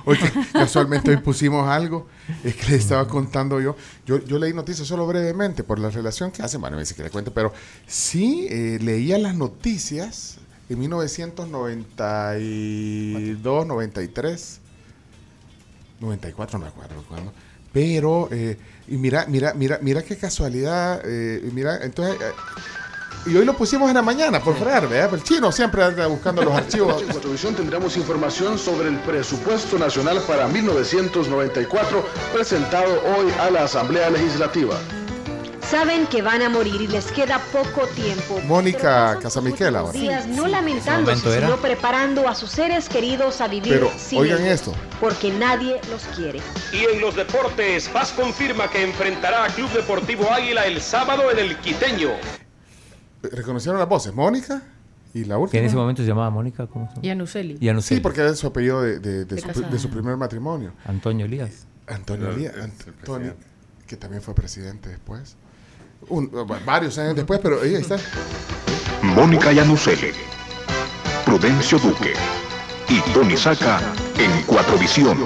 Hoy que casualmente hoy pusimos algo, es que le estaba contando yo. Yo, yo leí noticias solo brevemente por la relación que hacen. Bueno, me dice que le cuente, pero sí eh, leía las noticias en 1992, 93, 94, no me acuerdo cuándo. Pero, eh, y mira, mira, mira, mira qué casualidad. eh, mira, entonces. Y hoy lo pusimos en la mañana, por fregar, ¿verdad? El chino siempre anda buscando los archivos. En Cuatrovisión tendremos información sobre el presupuesto nacional para 1994 presentado hoy a la Asamblea Legislativa. Saben que van a morir y les queda poco tiempo. Mónica Casamiquel ahora. Días no Ese lamentándose, era. sino preparando a sus seres queridos a vivir Pero sin oigan ellos, esto. Porque nadie los quiere. Y en los deportes, Paz confirma que enfrentará a Club Deportivo Águila el sábado en el Quiteño. ¿Reconocieron las voces? Mónica y la Que última. en ese momento se llamaba Mónica, ¿cómo se llama? Y a Nuseli. Ya no sé. Sí, porque es su apellido de, de- de De su, casada. de su primer matrimonio. Antonio Elías. Antonio Claro, Elías, Antonio, que también fue presidente después. Un- va- varios años después, pero ahí está. Mónica Yanuseli, Prudencio Duque y Tony Saca en Cuatrovisión.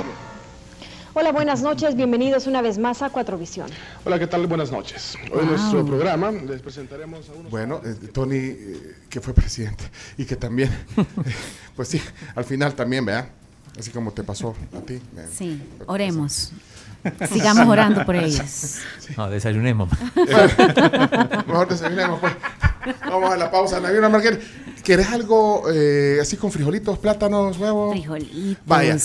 Hola, buenas noches. Bienvenidos una vez más a Cuatro Visión. Hola, ¿qué tal? Buenas noches. Hoy en nuestro programa les presentaremos a unos... Bueno, eh, Tony, eh, que fue presidente y que también, pues sí, al final también, ¿verdad? Así como te pasó a ti. eh, Sí, oremos. Sigamos orando por ellos. No, desayunemos. Mejor desayunemos, pues. Vamos a la pausa. Naviera Marquel, ¿querés algo eh, así con frijolitos, plátanos, huevos? Frijolitos. Vaya.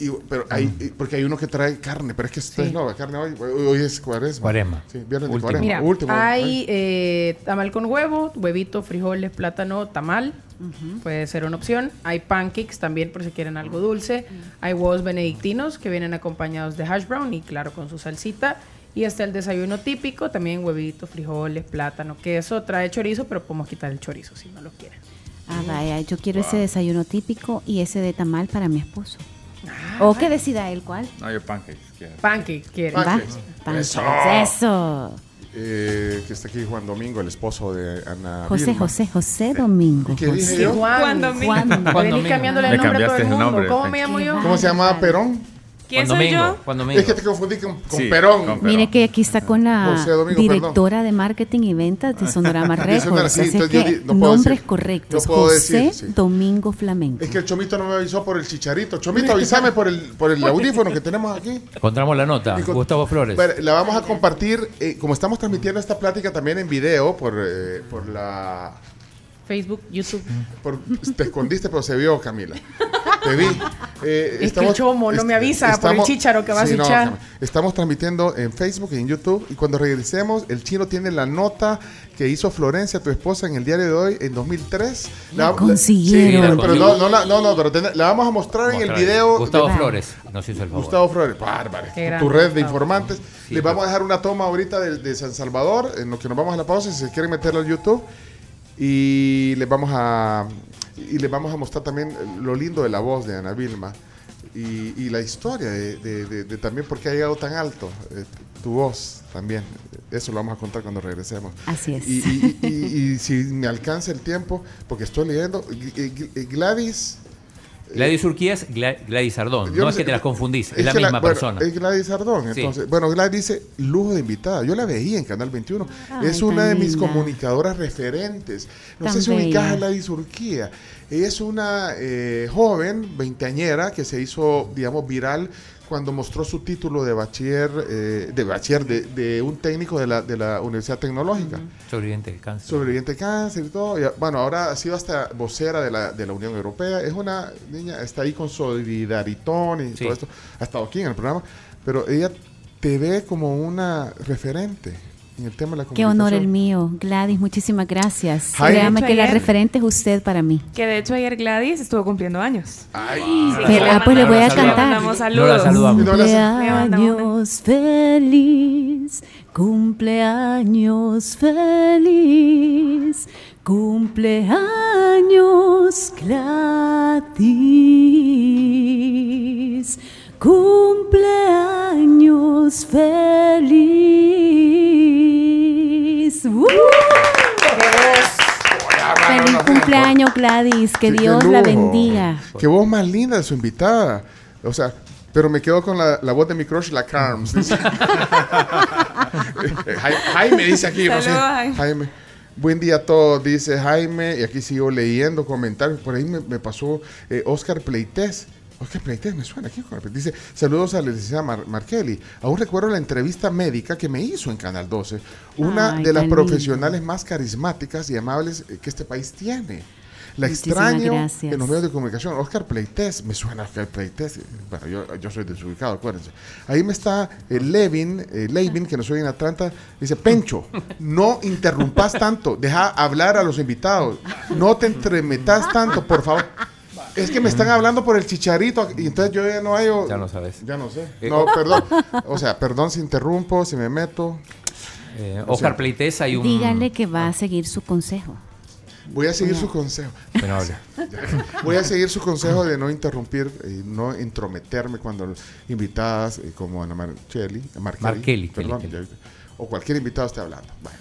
Y- pero hay, y- porque hay uno que trae carne, pero es que esto es no, carne hoy, hoy es cuaresma. Cuaresma. Sí, viernes de cuaresma. Mira, Último. hay eh, tamal con huevo, huevito, frijoles, plátano, tamal. Puede ser una opción. Hay pancakes también por si quieren algo dulce. Hay huevos benedictinos que vienen acompañados de hash brown y claro con su salsita. Y está el desayuno típico, también huevito, frijoles, plátano, queso. Trae chorizo, pero podemos quitar el chorizo si no lo quieren. Ah, vaya, yo quiero ese desayuno típico y ese de tamal para mi esposo. O que decida él cuál. No, yo pancakes. quiero. Pancakes quieren. Va, Pancakes. pancakes, Eso. Eso. Eh, que está aquí Juan Domingo, el esposo de Ana José, Vilma. José, José Domingo. ¿Y qué dije José. yo? Juan, Juan Domingo. Juan Domingo. Venís Domingo. cambiándole el a todo nombre. ¿Cómo me llamo yo? ¿Cómo se llamaba Perón? ¿Quién Juan soy Domingo, yo? Es que te confundí con, con Sí, Perón. con- Mire que aquí está con la José Domingo, directora de marketing y ventas de Sonorama Records. sí, Así entonces yo que di- no puedo nombres decir. correctos. No puedo José decir, sí. Domingo Flamenco. Es que el Chomito no me avisó por el chicharito. Chomito, avísame por el, por el audífono que tenemos aquí. Encontramos la nota. Con- Gustavo Flores. Bueno, la vamos a compartir, eh, como estamos transmitiendo esta plática también en video por, eh, por la... Facebook, YouTube. por- te escondiste, pero se vio, Camila. Te vi. Eh, Es que el chomo no me avisa por el chícharo que vas a echar. Estamos transmitiendo en Facebook y en YouTube. Y cuando regresemos, el chino tiene la nota que hizo Florencia, tu esposa, en el diario de hoy, en 2003. La consiguieron. pero, pero no, no, la- no, no, pero ten- la vamos a mostrar en el video. Gustavo de- Flores nos hizo el favor. Gustavo Flores, bárbaro. Tu red de informantes. Sí, Les vamos a pues. dejar una toma ahorita de, de San Salvador, en lo que nos vamos a la pausa, si se quieren meterlo al YouTube. Y les vamos a y les vamos a mostrar también lo lindo de la voz de Ana Vilma y, y la historia de, de- de- de también por qué ha llegado tan alto eh, tu voz también. Eso lo vamos a contar cuando regresemos. Así es. Y, y- si me alcanza el tiempo, porque estoy leyendo, Gl- Gl- Gladys Gladys Urquía es Gla- Gladys Ardón. Yo No es sé- que te las confundís, es, la misma persona. es Gladys Ardón. Sí. Entonces, bueno, Gladys dice lujo de invitada. Yo la veía en Canal 21. Ay, es una de mis linda. comunicadoras referentes. No Tan sé si ubicas a. Gladys Urquía. Ella es una eh, joven, veinteañera, que se hizo, digamos, viral cuando mostró su título de bachiller, eh, de bachiller, de, de un técnico de la, de la Universidad Tecnológica Sobreviviente del cáncer. sobreviviente de cáncer y todo. Y, bueno, ahora ha sido hasta vocera de la, de la Unión Europea. Es una niña, está ahí con Solidaritón y Sí. todo esto. Ha estado aquí en el programa. Pero ella te ve como una referente en el tema de la Qué honor el mío. Gladys, muchísimas gracias. Créame que la referente es usted para mí. Que de hecho ayer Gladys estuvo cumpliendo años. Ay, Sí, ah, pues le voy a cantar. Le saludos. Cumpleaños feliz, cumpleaños feliz, cumpleaños Gladys, cumpleaños feliz. ¡Uh! Feliz cumpleaños Gladys, que Sí, qué Dios la bendiga. Qué voz más linda de su invitada. O sea, pero me quedo con la, la voz de mi crush, la Carms. Jaime dice aquí, no sé. Jaime. Buen día a todos, dice Jaime. Y aquí sigo leyendo comentarios. Por ahí me, me pasó eh, Oscar Pleites. Oscar Pleites me suena aquí. Dice, saludos a la licenciada Mar- Markelly. Aún recuerdo la entrevista médica que me hizo en Canal 12. Una Ay, de las lindo. profesionales más carismáticas y amables eh, que este país tiene. La Muchísimas extraño gracias. en los medios de comunicación. Oscar Pleites, me suena Oscar Pleites. Bueno, yo, yo soy desubicado, acuérdense. Ahí me está eh, Levin, eh, Levin, que nos oye en Atlanta. Dice, Pencho, no interrumpas tanto. Deja hablar a los invitados. No te entremetas tanto, por favor. Es que me están hablando por el chicharito y entonces yo ya no hay... Ya no sabes. Ya no sé. Eh, No, perdón. O sea, perdón si interrumpo, si me meto. Eh, O sea, Oscar Pleites hay un... Díganle que va a seguir su consejo. Voy a seguir su consejo. Bueno, habla. Voy a seguir su consejo de no interrumpir y no intrometerme cuando invitadas eh, como Ana Marchelli, Markelly, perdón, Kelly, Kelly. o cualquier invitado esté hablando. Bueno,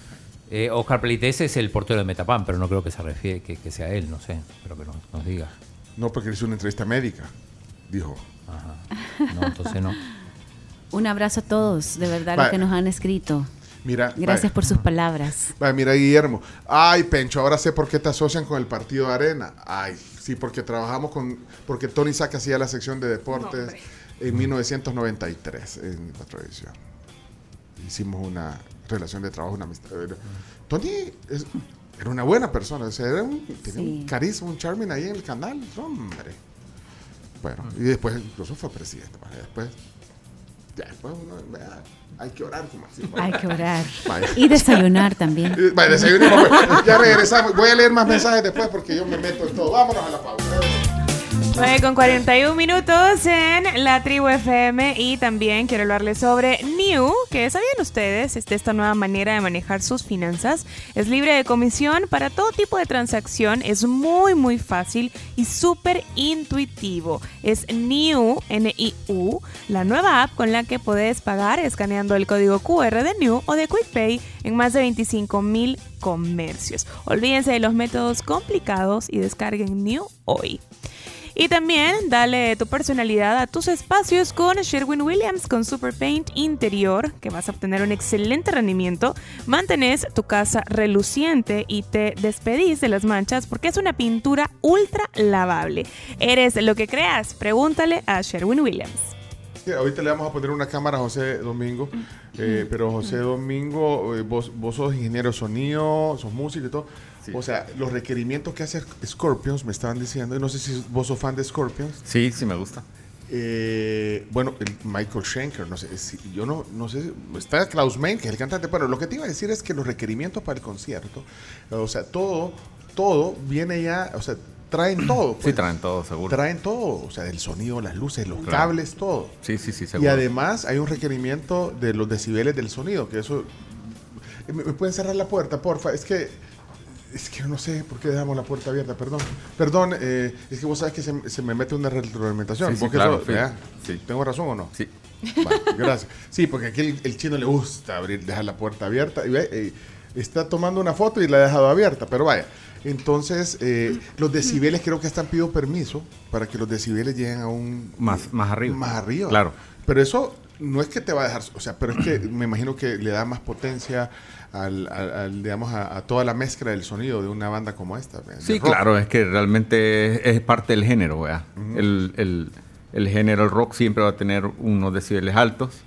Eh, Oscar Pleites es el portero de Metapan, pero no creo que se refiere que, que sea él, no sé. Espero que nos, nos diga. No porque hizo una entrevista médica, dijo. Ajá. No, entonces no. Un abrazo a todos, de verdad, los que nos han escrito. Mira, Gracias vaya. por sus palabras. Vaya, mira, Guillermo. Ay, Pencho, ahora sé por qué te asocian con el partido de Arena. Ay, sí, porque trabajamos con. Porque Tony Saca hacía la sección de deportes en 1993 en la televisión. Hicimos una relación de trabajo, una amistad. Tony es- era una buena persona, o sea, era un, tenía Sí. un carisma, un charming ahí en el canal. Hombre. Bueno, y después incluso fue presidente. Después. Ya, después uno. vea, hay que orar, como así. Hay que orar. Vaya. Y desayunar también. Vaya, desayunemos, pues. Ya regresamos. Voy a leer más mensajes después porque yo me meto en todo. Vámonos a la pausa. 9 con 41 minutos en la tribu FM y también quiero hablarles sobre New, que sabían ustedes, es de esta nueva manera de manejar sus finanzas. Es libre de comisión para todo tipo de transacción, es muy muy fácil y súper intuitivo. Es New, N-I-U, la nueva app con la que puedes pagar escaneando el código QR de New o de QuickPay en más de 25 mil comercios. Olvídense de los métodos complicados y descarguen New hoy. Y también dale tu personalidad a tus espacios con Sherwin Williams con Super Paint Interior, que vas a obtener un excelente rendimiento. Mantenés tu casa reluciente y te despedís de las manchas porque es una pintura ultra lavable. ¿Eres lo que creas? Pregúntale a Sherwin Williams. Sí, ahorita le vamos a poner una cámara a José Domingo, eh, pero José Domingo, eh, vos, vos sos ingeniero de sonido, sos músico y todo. O sea, los requerimientos que hace Scorpions me estaban diciendo, y no sé si vos sos fan de Scorpions. Sí, sí me gusta. Eh, bueno, el Michael Schenker, no sé, si- yo no, no sé, está Klaus Main, que es el cantante, pero lo que te iba a decir es que los requerimientos para el concierto, o sea, todo, todo viene ya, o sea, traen todo. Sí, pues. traen todo, seguro. Traen todo, o sea, el sonido, las luces, los Claro. cables, todo. Sí, sí, sí, Y seguro. además hay un requerimiento de los decibeles del sonido, que eso... ¿Me, me pueden cerrar la puerta, porfa? Es que... Es que no sé por qué dejamos la puerta abierta, perdón. Perdón, eh, es que vos sabes que se, se me mete una retroalimentación. Sí, claro, eso, sí. ¿Tengo razón o no? Sí. Vale, gracias. Sí, porque aquí el, el chino le gusta abrir, dejar la puerta abierta. Y ve, eh, está tomando una foto y la ha dejado abierta, pero vaya. Entonces, eh, los decibeles creo que están pidiendo permiso para que los decibeles lleguen a un... Más, más arriba. Más arriba. Claro. Pero eso no es que te va a dejar, o sea, pero es que me imagino que le da más potencia al, al- al, digamos, a, a toda la mezcla del sonido de una banda como esta. Sí, claro, es que realmente es, es parte del género, ¿verdad? el, el- el género el rock siempre va a tener unos decibeles altos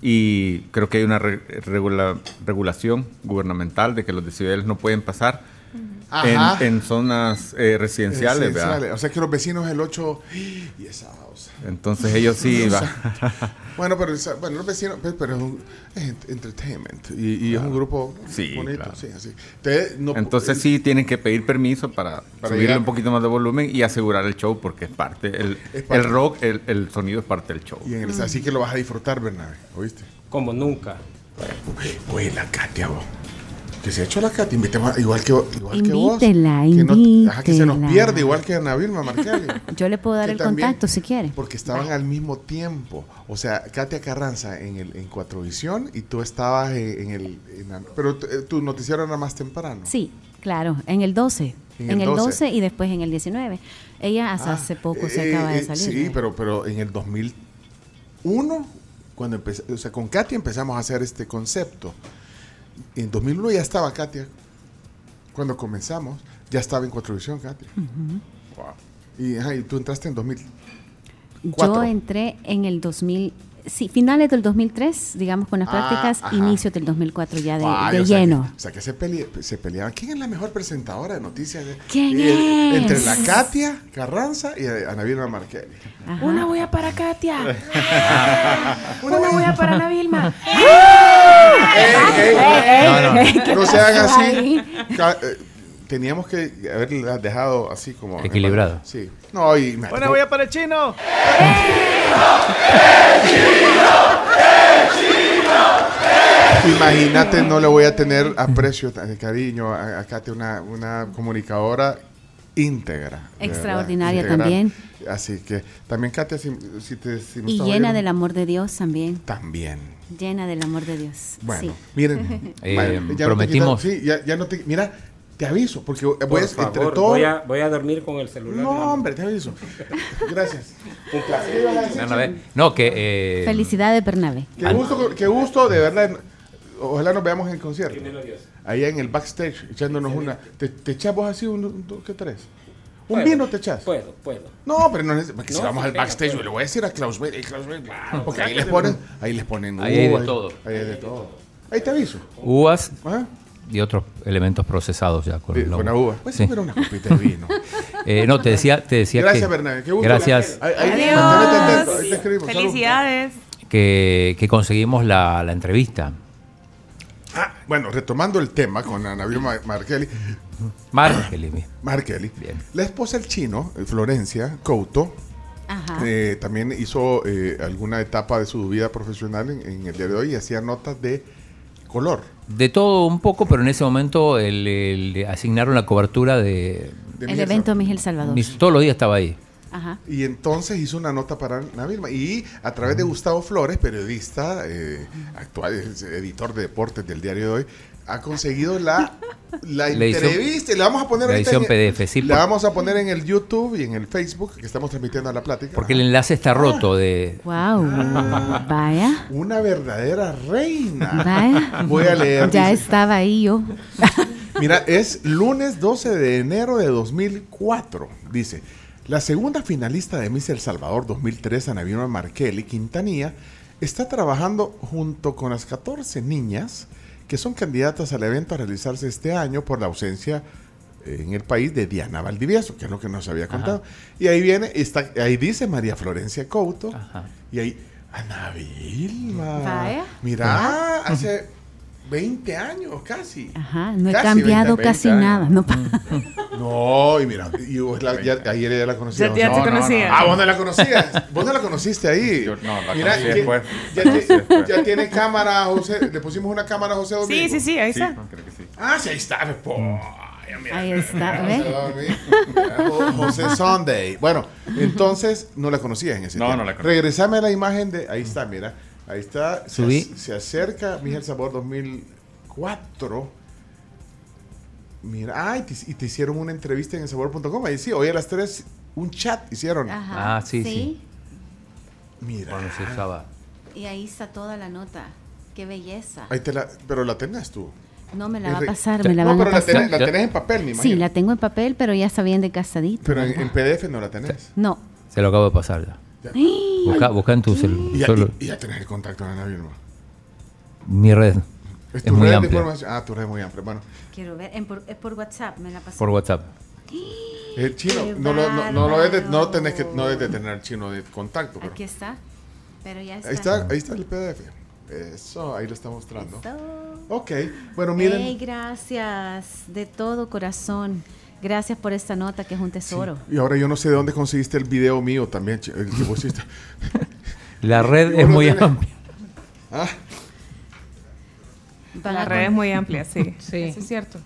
y creo que hay una re- regula- regulación gubernamental de que los decibeles no pueden pasar en, en zonas eh, residenciales, ¿verdad? Esenciales. O sea que los vecinos el 8 y esa cosa. Entonces ellos sí O sea, bueno, pero, esa- bueno, los vecinos, pues, pero es un entertainment y, y es un grupo Sí, bonito, claro. sí, así. Entonces, no- Entonces sí tienen que pedir permiso para, Para subirle llegar. un poquito más de volumen y asegurar el show porque es parte, el, Es parte. el rock, el, el sonido es parte del show. y en el- así que lo vas a disfrutar, Bernabe, ¿oíste? Como nunca. La Katia, vos. Que se ha hecho la Katia, invitemos igual que, igual que vos. Invítela, que, no- ajá, que se nos pierde, igual que Ana Vilma. Yo le puedo dar el también- contacto si quiere. Porque estaban al mismo tiempo. O sea, Katia Carranza en el en Cuatrovisión y tú estabas en, en el... en pero eh, tu noticiero era más temprano. Sí, claro, en el 12. En En, el el 12. 12 y después en el 19. Ella hasta Ah, hace poco se eh, acaba eh, de salir. Sí, pero, pero en el 2001, cuando empecé, o sea, con Katia empezamos a hacer este concepto. En 2001 ya estaba Katia. Cuando comenzamos, ya estaba en Cuatrovisión, Katia. Y, ajá, y tú entraste en 2000. Yo entré en el 2000, sí, finales del 2003, digamos con las Ah, prácticas, ajá. inicio del 2004 ya de, Ay, de o sea lleno. que- o sea que se, pele- se peleaban. ¿Quién es la mejor presentadora de noticias? ¿Quién Eh, Entre es? la Katia Carranza y eh, Ana Vilma Marquelli. Una voy a para Katia. Una voy a para Ana Vilma. Ey, ey, No, no. no, ¿Qué sean así. eh, Teníamos que haberla dejado así como. Equilibrado. Sí. No, y me- Bueno, voy a para el chino. Imagínate, no le voy a tener aprecio, eh, cariño a, a Katia, una, una comunicadora íntegra. verdad, Extraordinaria integral. también. Así que también, Katia, si, si te. si Y llena del amor de Dios también. También. Llena del amor de Dios. Bueno, sí. miren. Eh, ya no te prometimos- quita- sí, ya, ya no te. Mira, te aviso, porque voy Por a, favor, entre todos. voy, a, voy a dormir con el celular. No, hombre, te aviso. Gracias. Un placer. ¿Qué? No, que... eh, Felicidades, Bernabe. Qué gusto, qué gusto, de verdad. ojalá nos veamos en el concierto. Dios. Allá en el backstage, echándonos una. ¿Te, te echas vos así un, un- dos, qué tres? ¿Un Puedo, vino te echas? Puedo, puedo. No, pero no es. Porque si No, vamos sí, al backstage, puedo. le voy a decir a Klaus Bell, Klaus Bell, Porque ahí les ponen. Ahí les ponen. Ahí hay de uvas, todo. Ahí hay de todo. Ahí te aviso. Uvas Ajá. y otros elementos procesados ya con, Sí, la con la uva. Pues Sí. sí, pero una copita de vino. Eh, no, te decía, te decía Gracias, que... Bernabé. Qué gusto. Gracias. Ahí- ahí- Adiós. atento. Salud. Felicidades. Que, que conseguimos la, la entrevista. Ah, bueno, retomando el tema con Anabel Ma- Markelly. Markelly. mi- Markelly. Bien. La esposa del chino, eh, Florencia Couto, Ajá. eh, también hizo eh, alguna etapa de su vida profesional en, en el día de hoy y hacía notas de color. De todo un poco, pero en ese momento le asignaron la cobertura de... de El Miguel evento Miguel Salvador. todos los días estaba ahí. Ajá. Y entonces hizo una nota para Navilma. Y a través de Gustavo Flores, periodista, eh, actual editor de deportes del diario de hoy, ha conseguido la, la La entrevista. y La vamos a poner la edición en el- PDF, sí, La por- vamos a poner en el YouTube y en el Facebook, que estamos transmitiendo la plática. Porque el enlace está roto de... Wow. Vaya. Una verdadera reina. Vaya. Voy a leer. Ya dice. estaba ahí yo. Mira, es lunes 12 de enero de 2004. Dice, la segunda finalista de Miss El Salvador 2003, Ana Vilma Markelly Quintanilla, está trabajando junto con las 14 niñas que son candidatas al evento a realizarse este año por la ausencia eh, en el país de Diana Valdivieso, que es lo que nos había contado. Y ahí viene, está, ahí dice María Florencia Couto, y ahí, Ana Vilma. Vaya. Mira, hace 20 años casi. Ajá. No he Casi cambiado 20, casi 20 nada. años. No, No, y mira, y vos la- ya- ayer ya la conocías. Ya- ya te No, no, no. conocía. Ah, vos no la conocías. Vos no la conociste ahí. Yo no, la Mira, conocí que- después. Ya, ti- después. ya tiene cámara, José. Le pusimos una cámara a José Domingo. Sí, sí, sí, ahí está. Creo que sí. Ah, sí, ahí está. pues, po. Ya, mira. Ahí está, José ¿ve? Domingo. José Sunday. Bueno, entonces no la conocías en ese No, tiempo. no la conocí. Regresame a la imagen de. Ahí está, mira. Ahí está. Se, Subí. se acerca Miguel Sabor 2004. Mira, ay, te- y te hicieron una entrevista en el sabor.com. Ahí sí, hoy a las 3 un chat hicieron. Ajá. Ah, sí, sí. Mira. Cuando se usaba. Y ahí está toda la nota. Qué belleza. Ahí te la, pero la tenés tú. No me la va a pasar, me la no, van a pero la pasar. tenés, la tenés en papel, me imagino. Sí, la tengo en papel, pero ya está bien de casadito. Pero en, en PDF no la tenés. No. Se lo acabo de pasar ya. Busca, busca en tu Y celular. ya, Solo- y- y ya tenés el contacto de Ana Vilma. Mi red Es es tu muy red de amplia. información. Ah, tu red es muy amplia. Bueno, Quiero ver. en por- es por WhatsApp, me la pasó. por WhatsApp. el chino, no lo, no, no lo es de, no tenés que, no debes de tener el chino de contacto. Pero Aquí está. Pero ya está. ahí está, ahí está el PDF. Eso, ahí lo está mostrando. Eso. Ok, bueno, miren. Ey, gracias de todo corazón. Gracias por esta nota que es un tesoro. Y ahora yo no sé de dónde conseguiste el video mío también, el que pusiste. La red es muy tenés. amplia. Ah, La red es muy amplia, sí. Sí. Eso es cierto.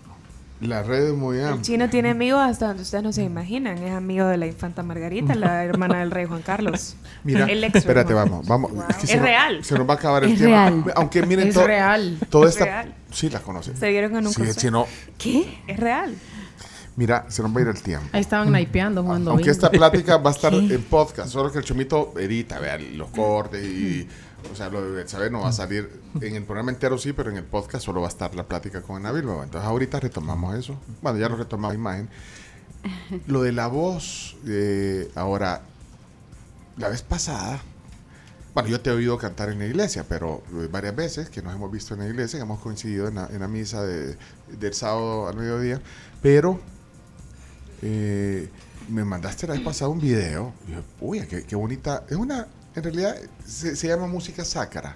la red es muy El amplia. chino tiene amigos hasta donde ustedes no se imaginan. Es amigo de la infanta Margarita, la hermana del rey Juan Carlos. Mira, El ex espérate, vamos, vamos. que Es nos- real. se nos va a acabar el Es tiempo. real. Aunque miren Es to- real. toda Es esta. real. Sí, la conocen. Se vieron en un Sí, el chino. ¿Qué? Es real. Mira, se nos va a ir el tiempo. Ahí estaban naipeando, jugando Aunque bingo. esta plática va a estar ¿Qué? en podcast, solo que el chomito edita, vean los cortes y. O sea, lo de saber no va a salir en el programa entero, sí, pero en el podcast solo va a estar la plática con Ana Vilma. Entonces, ahorita retomamos eso. Bueno, ya lo retomamos la imagen. Lo de la voz, eh, ahora, la vez pasada, bueno, yo te he oído cantar en la iglesia, pero eh, varias veces que nos hemos visto en la iglesia, que hemos coincidido en la, en la misa de- del sábado al mediodía, pero eh, me mandaste la vez pasada un video. Y yo, uy, qué, qué bonita. Es una, en realidad, se, se llama música sacra.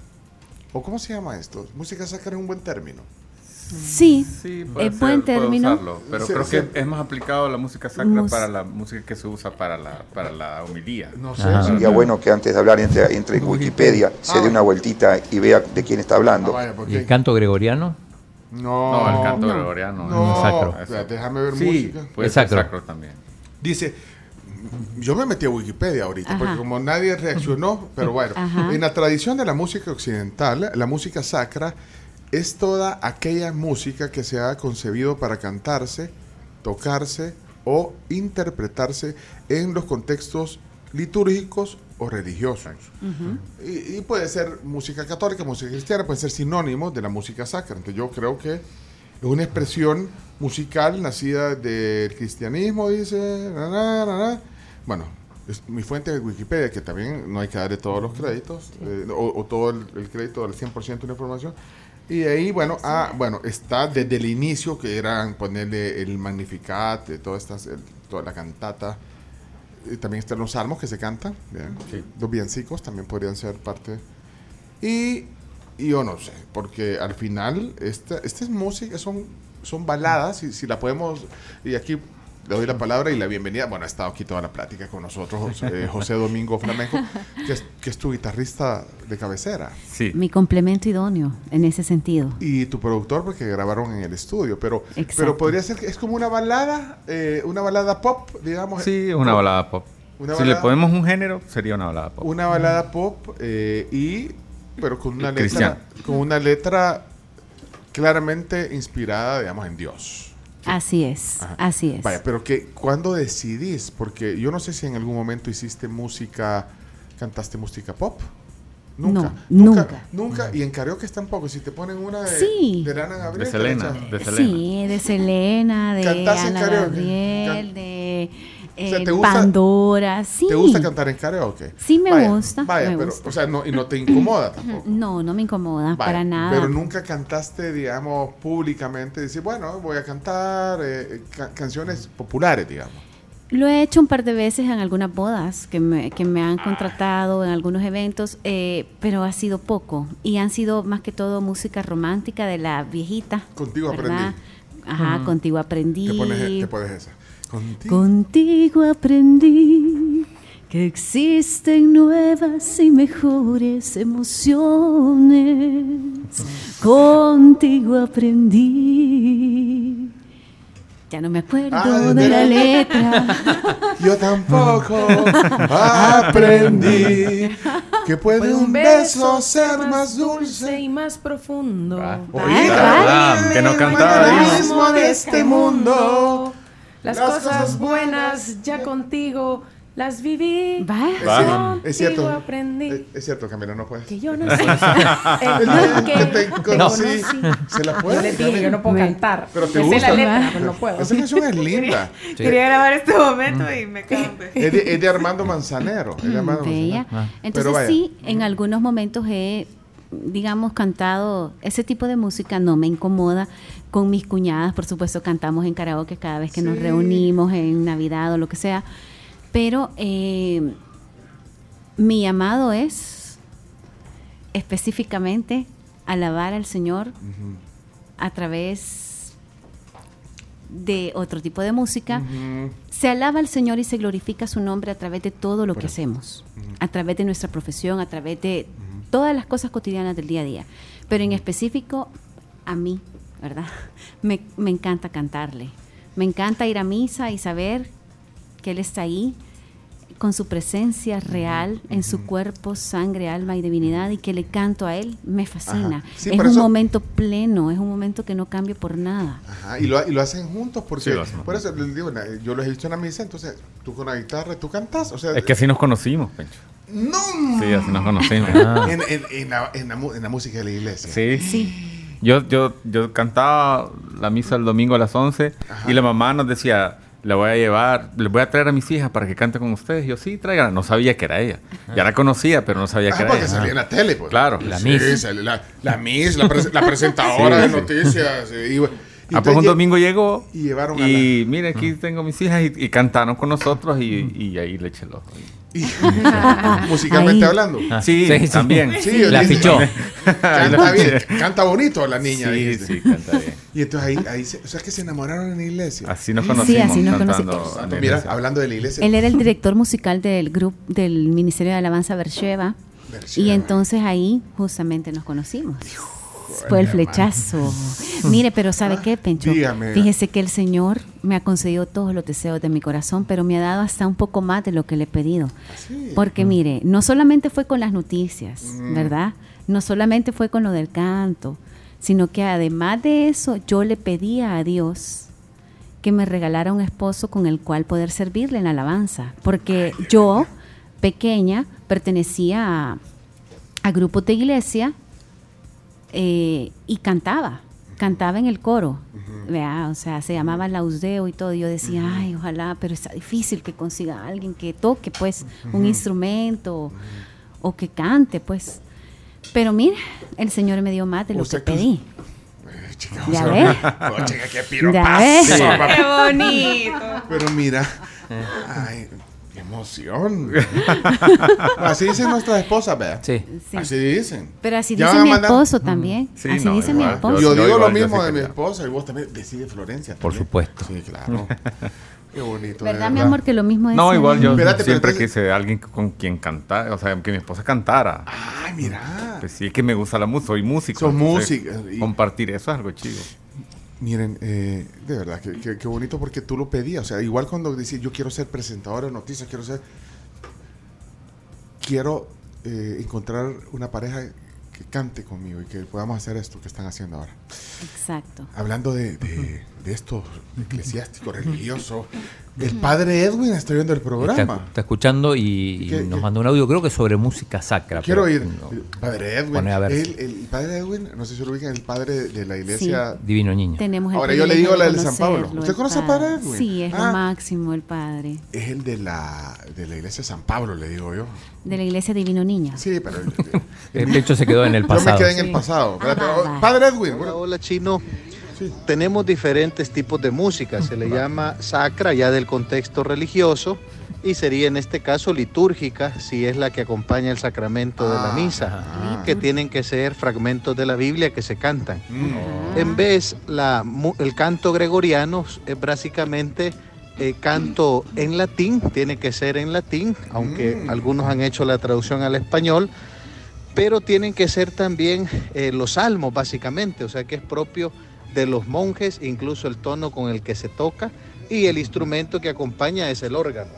¿O cómo se llama esto? Música sacra es un buen término. Sí, Sí, puede es buen ser, puede término. usarlo, pero Sí, creo sí. que es más aplicado la música sacra Mus- para la música que se usa para la, para la homilía. No sé. Sería bueno que antes de hablar entre, entre en Wikipedia se dé una vueltita y vea de quién está Ah, hablando. vaya, ¿Y el canto gregoriano? No, No, el canto No. gregoriano. No, es sacro. o sea, déjame ver Sí, música. puede ser sacro. sacro también. Dice, yo me metí a Wikipedia ahorita, Ajá. porque como nadie reaccionó, pero bueno, Ajá. en la tradición de la música occidental, la música sacra es toda aquella música que se ha concebido para cantarse, tocarse o interpretarse en los contextos litúrgicos o religiosos. y, y puede ser música católica, música cristiana, puede ser sinónimo de la música sacra. Entonces yo creo que es una expresión musical nacida del cristianismo, dice. na, na, na. Bueno, es mi fuente de Wikipedia, que también no hay que darle todos los créditos, eh, o, o todo el, el crédito del 100% de la información. Y ahí, bueno, ah, bueno, está desde el inicio, que eran ponerle el Magnificat, eh, todas estas, el- toda la cantata. Y también están los salmos que se cantan, ¿bien? los villancicos también podrían ser parte. Y, y yo no sé, porque al final, esta, esta es música, son, son baladas, y si la podemos, y aquí le doy la palabra y la bienvenida. Bueno, ha estado aquí toda la plática con nosotros José, José Domingo Flamenco, que es, que es tu guitarrista de cabecera. Sí. Mi complemento idóneo en ese sentido. Y tu productor, porque grabaron en el estudio, pero, Exacto. pero podría ser que es como una balada, eh, una balada pop, digamos. Sí, es una Pop. balada pop. Una si le ponemos un género, sería una balada pop. Una balada pop eh, y pero con una letra con una letra claramente inspirada, digamos, en Dios. Así es, Ajá. así es. Vaya, pero que cuando decidís, porque yo no sé si en algún momento hiciste música, cantaste música pop. Nunca, No, nunca, nunca. nunca. Y en karaoke tampoco. Si te ponen una de, Sí. de Gabriel, De Selena, de Selena. Sí, de Selena, de ¿Cantás en Ana karaoke? Gabriel, de O sea, eh, ¿te gusta- Pandora, sí. ¿Te gusta cantar en karaoke? Sí, me Vaya, gusta, Vaya, me pero, gusta. o sea, no, y no te incomoda tampoco. No, no me incomoda Vaya, para nada. Pero nunca cantaste, digamos, públicamente, decir, bueno, voy a cantar eh, ca- canciones populares, digamos. Lo he hecho un par de veces en algunas bodas que me, que me han contratado en algunos eventos, eh, pero ha sido poco. Y han sido más que todo música romántica de la viejita. Contigo ¿verdad? aprendí. Ajá, contigo aprendí. Te pones, te pones esa. Contigo. Contigo aprendí que existen nuevas y mejores emociones. Contigo aprendí. Ya no me acuerdo Ah, de la letra. Yo tampoco aprendí que puede un beso ser más dulce. y más profundo. Oiga, que no cantaba. el mismo de este mundo. Las, Las cosas cosas buenas ya contigo las viví. Es Va. cierto, es cierto. Aprendí. Es, es cierto, Camila, no puedes. Que yo nací. El día que te conocí, se la Yo puede. les dije, yo no puedo cantar. Pero te sé gusta. la letra, pero no puedo. Esa canción es linda. Quería grabar este momento y me en- Es de, es de Armando Manzanero. es de Armando Bella. Manzanero. Entonces sí, en algunos momentos he, digamos, cantado ese tipo de música, no me incomoda. Con mis cuñadas, por supuesto, cantamos en karaoke cada vez que nos reunimos, en Navidad o lo que sea. Pero eh, mi llamado es específicamente alabar al Señor a través de otro tipo de música. Se alaba al Señor y se glorifica su nombre a través de todo lo que hacemos, a través de nuestra profesión, a través de todas las cosas cotidianas del día a día. Pero en específico, a mí, ¿verdad? Me, me encanta cantarle. Me encanta ir a misa y saber que Él está ahí con su presencia real en su cuerpo, sangre, alma y divinidad y que le canto a Él, me fascina. Sí, es un eso- momento pleno, es un momento que no cambio por nada. Ajá, y, lo, y lo hacen juntos porque Sí, por eso les digo, yo los he visto en la misa, entonces tú con la guitarra, tú cantas, o sea, Es que así nos conocimos, Pencho. no. Sí, así nos conocimos. En, en- en la, en la en la música de la iglesia. Sí. Yo, yo, yo cantaba la misa el domingo a las 11 y la mamá nos decía, le voy a llevar, le voy a traer a mis hijas para que cante con ustedes. Yo sí, traigan. No sabía que era ella. Ya la conocía, pero no sabía Ah, que era porque ella. salía en la tele, pues. Claro. La Sí, Miss. La, la Miss, la, pres- la presentadora Sí, de sí. noticias. y, y Ah, pues un domingo llegó y llevaron a y mire, aquí tengo mis hijas y, y cantaron con nosotros y, y ahí le eché el ojo. Musicalmente Ahí. hablando. Ah, sí, Sí, sí. también. Sí, La dice- fichó. Canta bien, canta bonito la niña. Sí, dijiste. sí, canta bien. Y entonces ahí, ahí se, o sea, que se enamoraron en la iglesia. Así nos Sí, conocimos. así nos conocimos. la Mira, hablando de la iglesia. Él era el director musical del grupo del Ministerio de Alabanza. Beersheba. Y entonces ahí justamente nos conocimos. Fue el flechazo. Mire, pero ¿sabe qué, Pencho? Dígame. Fíjese que el Señor me ha concedido todos los deseos de mi corazón, pero me ha dado hasta un poco más de lo que le he pedido. Porque mire, no solamente fue con las noticias, ¿verdad? No solamente fue con lo del canto, sino que además de eso yo le pedía a Dios que me regalara un esposo con el cual poder servirle en la alabanza. Porque yo, pequeña, pertenecía a, a grupos de iglesia eh, y cantaba, cantaba en el coro. vea, O sea, se llamaba Lausdeo y todo. y yo decía, ay, ojalá, pero está difícil que consiga a alguien que toque, pues, un instrumento o que cante, pues. Pero mira, el Señor me dio más de lo que pedí. Chica, Ya o sea, oh, chica, qué Ya. ¡Qué bonito! Pero mira, ay, qué emoción. Así dicen nuestras esposas, vea. Sí. Sí. Así dicen. Pero así dice mi mandar- esposo también. Sí, así no, dice mi igual, esposo. Yo Yo digo lo igual, yo mismo de mi esposa y vos también decide Florencia. Por también. supuesto. Sí, claro. Qué bonito. ¿Verdad, mi amor, que lo mismo No, decía igual mi yo? Espérate, siempre entonces- quise alguien con quien cantar, o sea, que mi esposa cantara. Ay, mira. Pues sí, es que me gusta la música, soy músico. Sos entonces, música, y- Compartir eso es algo chido. Miren, eh, de verdad, qué bonito porque tú lo pedías. O sea, igual cuando decís, yo quiero ser presentador de noticias, quiero ser... Quiero eh, encontrar una pareja que cante conmigo y que podamos hacer esto que están haciendo ahora. Exacto. Hablando de, de, de esto eclesiástico, religioso, el padre Edwin está viendo el programa. está escuchando y, y ¿Qué- nos qué? mandó un audio, creo que sobre música sacra. Quiero no. Padre Edwin. Pone a ver el, el padre Edwin, no sé si lo ubican, el padre de la iglesia. Divino niño. Tenemos el Ahora yo le digo la de del San Pablo. ¿Usted el conoce al padre. Edwin? Sí, es Ah. lo máximo el padre. Es el de la, de la iglesia de San Pablo, le digo yo. De la iglesia Divino Niño. Sí, pero. El pecho se quedó en el Yo pasado. me quedé en el pasado. Ah, oh, va. Padre Edwin. Bueno, hola, chino. Sí. Tenemos diferentes tipos de música. Se le llama sacra ya del contexto religioso y sería en este caso litúrgica si es la que acompaña el sacramento de la misa, Ah. que tienen que ser fragmentos de la Biblia que se cantan. Mm. En vez, la, el canto gregoriano es básicamente eh, canto en latín, tiene que ser en latín, aunque Mm. algunos han hecho la traducción al español, pero tienen que ser también eh, los salmos, básicamente, o sea que es propio de los monjes, incluso el tono con el que se toca, y el instrumento que acompaña es el órgano.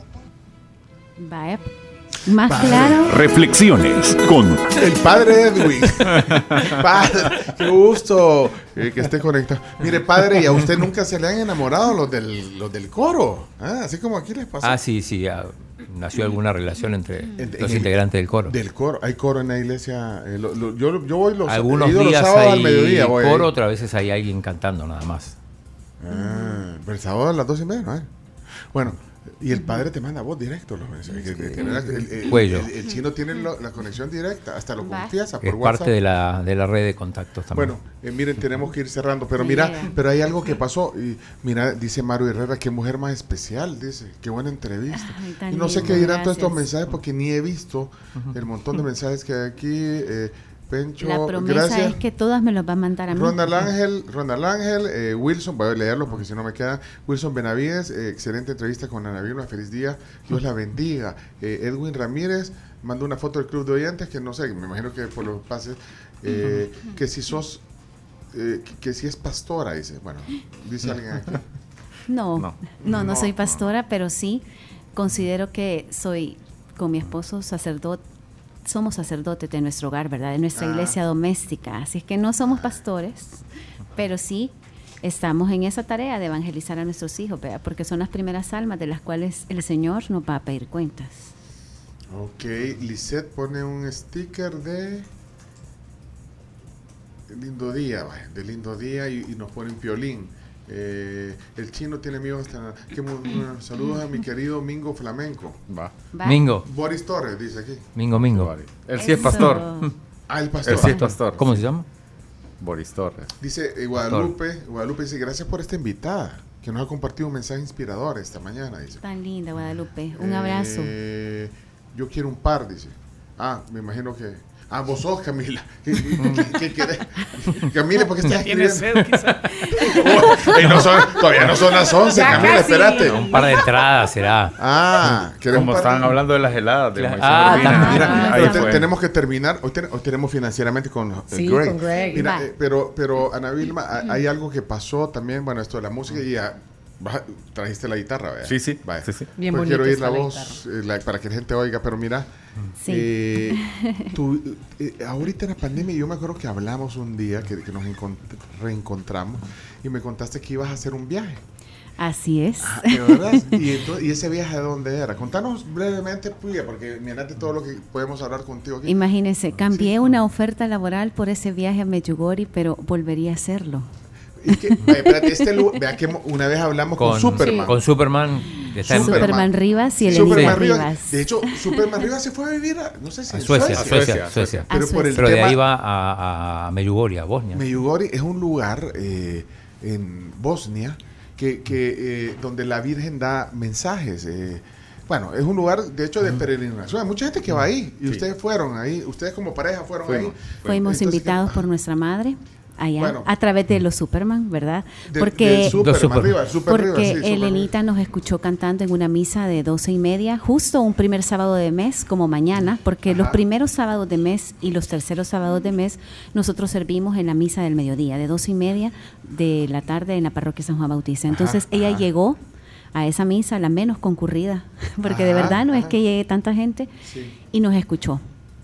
Más claro. Reflexiones con El padre Edwin. padre, qué gusto eh, que esté conectado. Mire, padre, ¿y a usted nunca se le han enamorado los del, los del coro? Ah, así como aquí les pasa. Ah, sí, sí. ah, nació alguna relación entre En- los en- integrantes del coro. Del coro. Hay coro en la iglesia. eh, lo- lo- yo, yo voy los, Algunos ido los días sábados hay al mediodía. voy ahí. coro, otras veces hay alguien cantando nada más. Ah, pero el sábado a las dos y media, ¿no? Bueno, y el padre te manda a vos directo los mensajes. el, el- el- Cuello. el- el chino tiene lo- la conexión directa, hasta lo confiesa por Es WhatsApp. parte de la, de la red de contactos también. Bueno, eh, miren, tenemos que ir cerrando, pero Sí, mira, pero hay algo que pasó. Y mira, dice Maru Herrera, qué mujer más especial, dice, qué buena entrevista. Ay, y no sé lindo, qué dirán todos estos mensajes porque ni he visto el montón de mensajes que hay aquí. Eh, Pencho, La promesa gracias. es que todas me los va a mandar a mí. Ronald Ángel, Ronald Ángel, eh, Wilson, voy a leerlo porque si no me queda. Wilson Benavides, eh, excelente entrevista con Ana Vilma, feliz día, Dios la bendiga. Eh, Edwin Ramírez mandó una foto del club de oyentes que no sé, me imagino que por los pases, eh, que si sos, eh, que, que si es pastora, dice. Bueno, dice alguien aquí. No, No. no, soy no. pastora, pero sí considero que soy con mi esposo sacerdote. Somos sacerdotes de nuestro hogar, ¿verdad? De nuestra Ah. iglesia doméstica. Así es que no somos pastores, pero sí estamos en esa tarea de evangelizar a nuestros hijos, ¿verdad? Porque son las primeras almas de las cuales el Señor nos va a pedir cuentas. Ok, Lisette pone un sticker de lindo día, de lindo día y, y nos pone un piolín. Eh, el chino tiene amigos hasta... que saludos a mi querido Mingo Flamenco. Va. Va. Mingo, Boris Torres dice aquí. Mingo, Mingo. Él sí es pastor. Ah, el pastor. Él sí es pastor. ¿Cómo se llama? Boris Torres. Dice eh, Guadalupe, Guadalupe dice, gracias por esta invitada, que nos ha compartido un mensaje inspirador esta mañana, dice. Tan linda, Guadalupe. Un abrazo. Eh, yo quiero un par, dice. Ah, me imagino que... Ah, vos sos Camila. ¿Qué, qué- qué? Camila, ¿por qué estás escribiendo? sed, quizá. Oh, y no son- todavía no son las 11, Ya Camila, casi. espérate. Un par de entradas será. Ah, ¿querés Como estaban hablando de las heladas de Ah, también. Mira, ahí te- tenemos que terminar. Hoy, ten- hoy tenemos financieramente con, eh, Sí, Greg. con Greg. Mira, eh, pero, pero Ana Vilma, ha- hay algo que pasó también, bueno, esto de la música y vas- trajiste la guitarra, ¿verdad? Sí, sí, Vaya. sí, sí. Bien Porque bonita quiero oír la la voz eh, la- para que la gente oiga, pero mira, Sí. eh, tú, eh, ahorita en la pandemia yo me acuerdo que hablamos un día, que, que nos encont- reencontramos y me contaste que ibas a hacer un viaje. Así es. Ah, ¿de verdad? ¿Y, ento- y ese viaje de dónde era? Contanos brevemente, Puya, porque mirate todo lo que podemos hablar contigo aquí. Imagínense, cambié una oferta laboral por ese viaje a Medjugorje, pero volvería a hacerlo. Y que, espérate, este lu- vea que una vez hablamos con, Con Superman. Con Superman, que está en Superman Rivas y el Superman Rivas. Rivas. De hecho, Superman Rivas se fue a vivir a, no sé si A en Suecia, Suecia, Suecia. Pero por el Pero de tema, ahí va a, a Medjugorje, a Bosnia. Medjugorje es un lugar eh, en Bosnia que, que, eh, donde la Virgen da mensajes. eh. bueno, es un lugar, de hecho, de peregrinación. Hay mucha gente que va ahí. Y Sí. ustedes fueron ahí. Ustedes como pareja fueron Fuimos. ahí. Fuimos Entonces, invitados por nuestra madre allá Bueno. a través de los Superman, ¿verdad? De- porque arriba, Super porque arriba, sí, Superman. Elenita nos escuchó cantando en una misa de doce y media, justo un primer sábado de mes, como mañana, porque los primeros sábados de mes y los terceros sábados de mes nosotros servimos en la misa del mediodía, de doce y media de la tarde en la parroquia San Juan Bautista. Entonces Ajá, ella ajá. llegó a esa misa, la menos concurrida, porque de verdad no es que llegue tanta gente, Sí. y nos escuchó.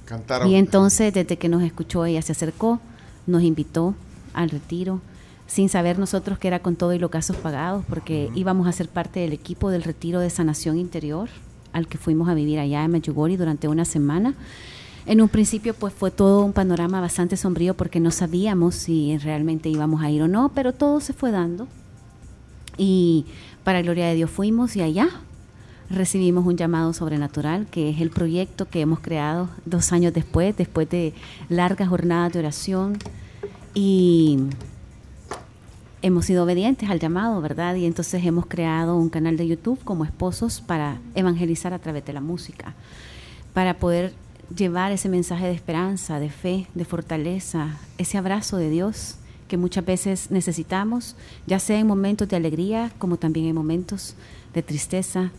Cantaron. Y entonces, desde que nos escuchó, ella se acercó, nos invitó al retiro, sin saber nosotros que era con todo y los gastos pagados, porque íbamos a ser parte del equipo del retiro de sanación interior al que fuimos a vivir allá en Medjugorje durante una semana. En un principio, pues fue todo un panorama bastante sombrío porque no sabíamos si realmente íbamos a ir o no, pero todo se fue dando. Y para gloria de Dios fuimos y allá recibimos un llamado sobrenatural, que es el proyecto que hemos creado dos años después, después de largas jornadas de oración. Y hemos sido obedientes al llamado, ¿verdad? Y entonces hemos creado un canal de YouTube como esposos para evangelizar a través de la música, para poder llevar ese mensaje de esperanza, de fe, de fortaleza, ese abrazo de Dios que muchas veces necesitamos, ya sea en momentos de alegría como también en momentos de tristeza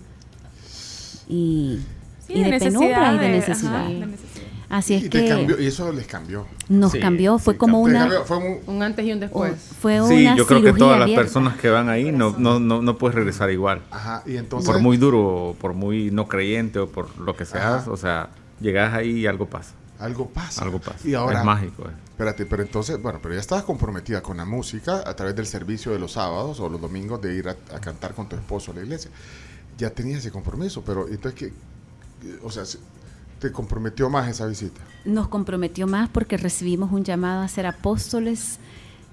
y, Sí, y de de, penumbra y de necesidad, de- necesidad. ajá, de necesidad. Así es y, te que cambió, y eso les cambió. nos Sí, cambió, fue Sí, como una cambió, fue un- Un antes y un después. fue Sí, una yo creo que cirugía todas las personas que van ahí no, no, no, no puedes regresar igual. Ajá, y entonces. Por muy duro, o por muy no creyente o por lo que seas, Ajá. o sea, llegas ahí y algo pasa. Algo pasa. Algo pasa. Y ahora. es mágico. eh. Espérate, pero entonces, bueno, pero ya estabas comprometida con la música a través del servicio de los sábados o los domingos de ir a, a cantar con tu esposo a la iglesia. Ya tenías ese compromiso, pero entonces que, o sea, se- te comprometió más esa visita. nos comprometió más porque recibimos un llamado a ser apóstoles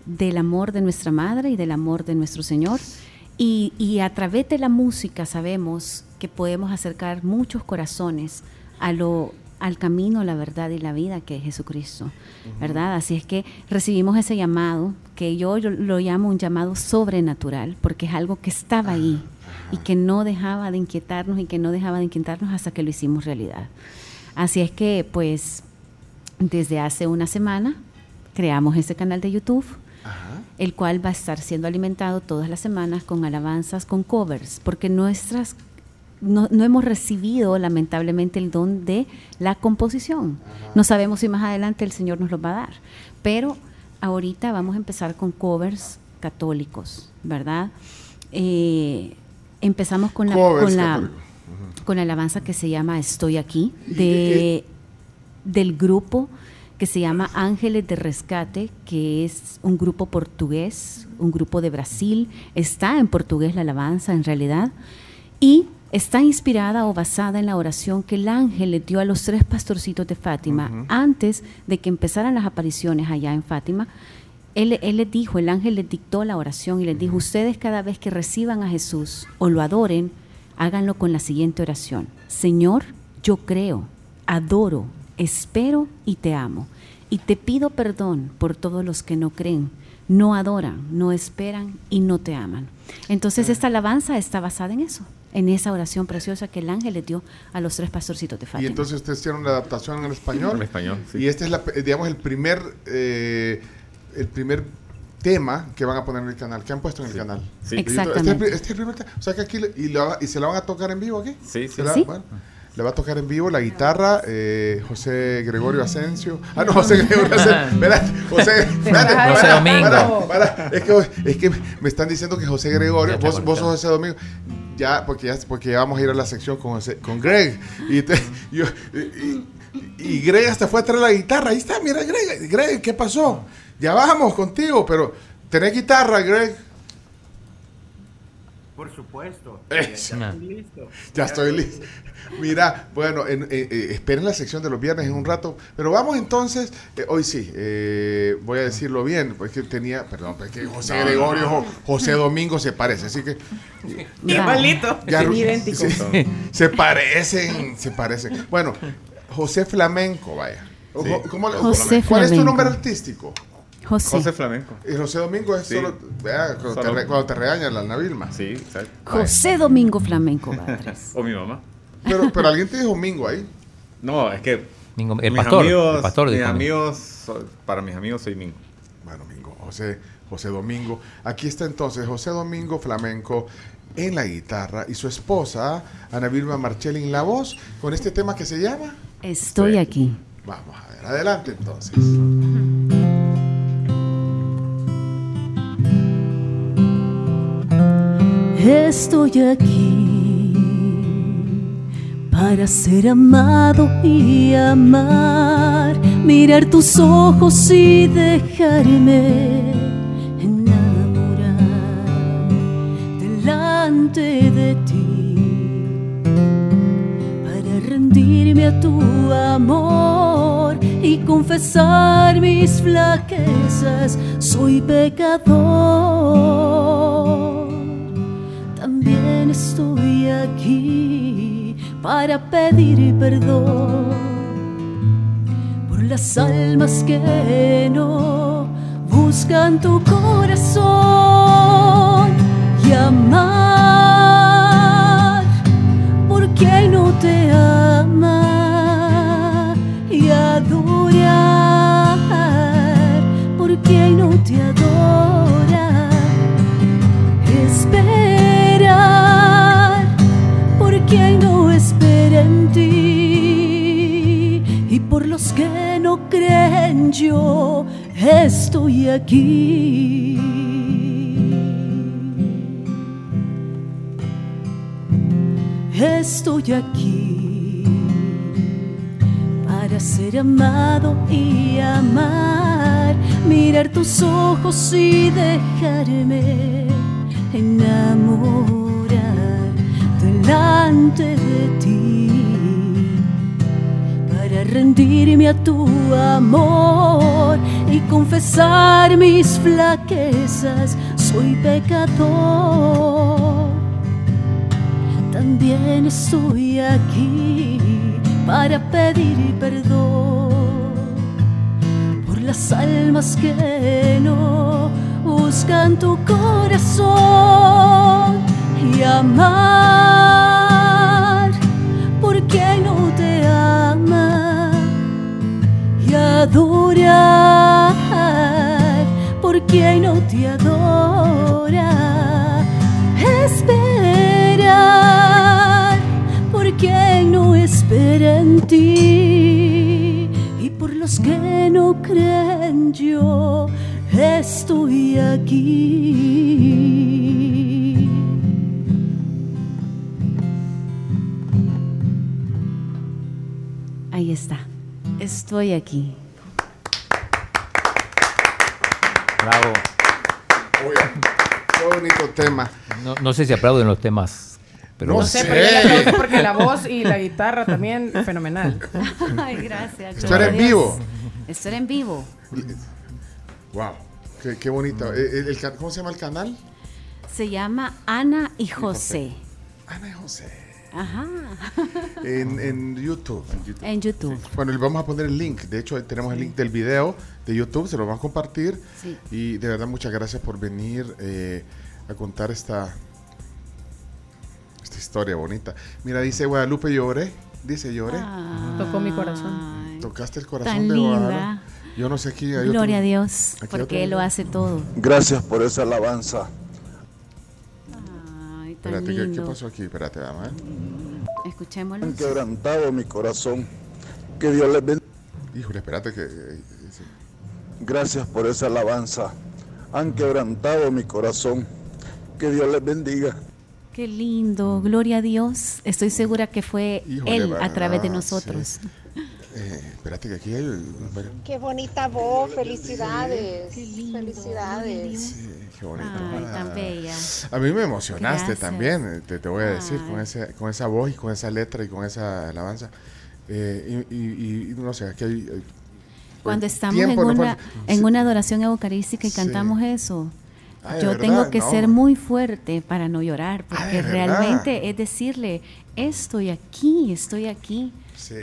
del amor de nuestra madre y del amor de nuestro Señor. Y, y a través de la música sabemos que podemos acercar muchos corazones a lo, al camino, la verdad y la vida que es Jesucristo, ¿verdad? Así es que recibimos ese llamado, que yo, yo lo llamo un llamado sobrenatural, porque es algo que estaba ahí y que no dejaba de inquietarnos y que no dejaba de inquietarnos hasta que lo hicimos realidad. Así es que, pues, desde hace una semana creamos ese canal de YouTube, el cual va a estar siendo alimentado todas las semanas con alabanzas, con covers, porque nuestras no, no hemos recibido lamentablemente el don de la composición. No sabemos si más adelante el Señor nos lo va a dar, pero ahorita vamos a empezar con covers católicos, ¿verdad? Eh, empezamos con la, con. Con la alabanza que se llama Estoy aquí, de, del grupo que se llama Ángeles de Rescate, que es un grupo portugués, un grupo de Brasil. Está en portugués la alabanza en realidad. Y está inspirada o basada en la oración que el ángel le dio a los tres pastorcitos de Fátima antes de que empezaran las apariciones allá en Fátima. Él, él les dijo, el ángel les dictó la oración y les dijo, ustedes cada vez que reciban a Jesús o lo adoren, háganlo con la siguiente oración. Señor, yo creo, adoro, espero y te amo. Y te pido perdón por todos los que no creen, no adoran, no esperan y no te aman. Entonces esta alabanza está basada en eso, en esa oración preciosa que el ángel le dio a los tres pastorcitos de Y Fátima. entonces ustedes hicieron la adaptación en español. En español, sí. Y este es, la, digamos, el primer, eh, el primer tema que van a poner en el canal, que han puesto en el canal. Sí. Y todo- Este, Exactamente. pri- este es el primer tema. O sea que aquí, y, y se la van a tocar en vivo aquí. Sí, sí. La- Sí. bueno, le va a tocar en vivo la guitarra eh, José Gregorio Asensio. Ah, no, José Gregorio Asensio. Espérate, José, espérate, José para, Domingo. para, para. Es, que, es que me están diciendo que José Gregorio, vos, vos sos. José Domingo. Ya, porque ya, porque ya vamos a ir a la sección con, José- con Greg. Y, te- yo- y- y- y Greg hasta fue a traer la guitarra. Ahí está, mira, Greg. Greg, ¿qué pasó? Ya vamos contigo, pero tenés guitarra, Greg. Por supuesto. Eso. Ya estoy listo. Ya estoy listo. Mira, bueno, en- eh, eh, esperen la sección de los viernes en un rato, pero vamos entonces, eh, hoy sí, eh, voy a decirlo bien, porque tenía, perdón, es que José No, Gregorio, no, no. Jo- José Domingo se parece, así que... Igualito, idéntico. sí, sí, se parecen, se parecen. Bueno, José Flamenco, vaya. Sí. ¿cómo José ¿Cuál es tu nombre artístico? José. José Flamenco. Y José Domingo es Sí. solo, vea, cuando, Solo. Te, re- cuando te regaña la Ana Vilma. Sí, exacto. José Domingo Flamenco Batres. o mi mamá. Pero, pero alguien te dijo Mingo ahí. No, es que Mingo- el mis pastor, amigos, el pastor mis amigos, para mis amigos soy Mingo. Bueno, Mingo, José, José Domingo. Aquí está entonces José Domingo Flamenco en la guitarra y su esposa, Ana Vilma Marchelli en la voz, con este tema que se llama. Estoy aquí. Vamos a ver, adelante entonces. Estoy aquí para ser amado y amar, mirar tus ojos y dejarme enamorar delante de ti, para rendirme a tu amor y confesar mis flaquezas. Soy pecador. Estoy aquí para pedir perdón por las almas que no buscan tu corazón y amar por quien no te ama y adorar por quien no te adora que no creen yo estoy aquí. Estoy aquí para ser amado y amar, mirar tus ojos y dejarme enamorar delante de ti, rendirme a tu amor y confesar mis flaquezas, soy pecador. También estoy aquí para pedir perdón por las almas que no buscan tu corazón y amar adorar por quien no te adora esperar por quien no espera en ti y por los que no creen yo estoy aquí Ahí está. Estoy aquí. Bravo. Oiga, qué bonito tema. No, no sé si aplauden los temas, pero No bueno. sé, pero yo porque la voz y la guitarra también fenomenal. Ay, gracias. Esto era en vivo. Esto era en vivo. Wow, qué, qué bonito. Eh, el- el ca- ¿Cómo se llama el canal? Se llama Ana y José. Ana y José. Ajá. En, en YouTube. En YouTube. Bueno, le vamos a poner el link. De hecho, tenemos el link del video de YouTube. Se lo vamos a compartir. Sí. Y de verdad, muchas gracias por venir eh, a contar esta, esta historia bonita. Mira, dice Guadalupe, lloré. Dice, lloré. Tocó mi corazón. Tocaste el corazón Tan de linda. Guadalupe. Yo no sé aquí. hay otro- Gloria a Dios, porque Él lo hace todo. Gracias por esa alabanza. Tan Espérate, ¿qué, qué lindo. pasó aquí? Espérate, vamos a ver. Escuchémoslo. Han quebrantado mi corazón. Que Dios les bendiga. Híjole, espérate que... eh, sí. Gracias por esa alabanza. Han quebrantado mi corazón. Que Dios les bendiga. Qué lindo, gloria a Dios. Estoy segura que fue Híjole, Él a través de Sí. Eh, espérate que aquí hay... bueno, Qué bonita voz, felicidades. Felicidades. qué bonito. Ay, tan bella. A mí me emocionaste Gracias. también, eh, te, te voy a decir, con, ese, con esa voz y con esa letra y con esa alabanza. Eh, y, y- y no sé, aquí hay... hay- Cuando estamos tiempo en no una, puede- en una adoración eucarística y Sí. cantamos eso, Ah, ¿de yo verdad? tengo que No. ser muy fuerte para no llorar, porque realmente es decirle, estoy aquí, estoy aquí Sí.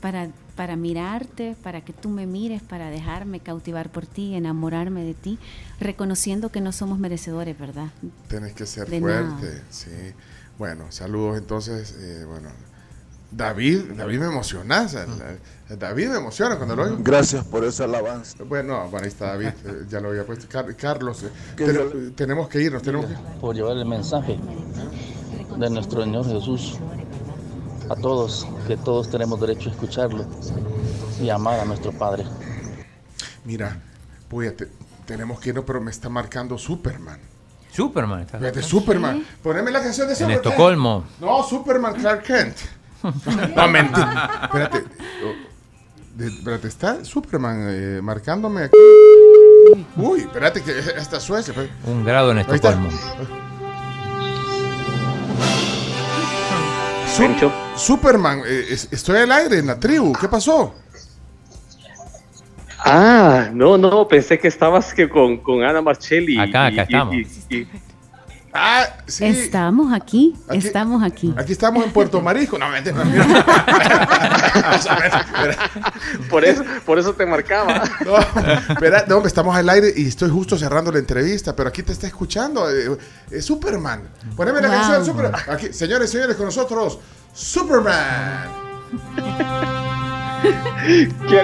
Para, para mirarte, para que tú me mires, para dejarme cautivar por ti, enamorarme de ti, reconociendo que no somos merecedores, ¿verdad? Tienes que ser De fuerte, nada. sí. Bueno, saludos entonces, eh, bueno. David, David me emociona, o sea, la- David me emociona cuando lo oigo. Gracias por esa alabanza. Bueno, bueno, ahí está David, eh, ya lo había puesto. Car- Carlos, eh, tenemos que irnos, tenemos que... por llevar el mensaje de nuestro Señor Jesús a todos, que todos tenemos derecho a escucharlo y amar a nuestro Padre. Mira, voy a te- tenemos que irnos, pero me está marcando Superman. Superman. está De. Superman. Poneme la canción de En Superman. Estocolmo. No, Superman Clark Kent. No, mentira. Espérate. De- espérate, está Superman eh, marcándome aquí. Uy, espérate que esta Suecia. espérate. Un grado en Ahí está. Estocolmo. Su- Superman, eh, es- estoy al aire en la tribu. ¿Qué pasó? Ah, no, no, pensé que estabas que con, con Ana Marcelli. Acá, acá y- estamos. y- y- Ah, sí. Estamos aquí, estamos aquí. Aquí estamos en Puerto Marisco. No, mentira. por, eso, por eso te marcaba. No, espera, no, estamos al aire y estoy justo cerrando la entrevista, pero aquí te está escuchando eh, eh, Superman. Poneme la Wow. canción Superman. Aquí, señores, señores, con nosotros Superman. qué,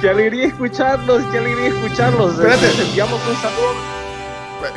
qué alegría escucharlos, qué alegría escucharlos. Espérate. Les enviamos un saludo.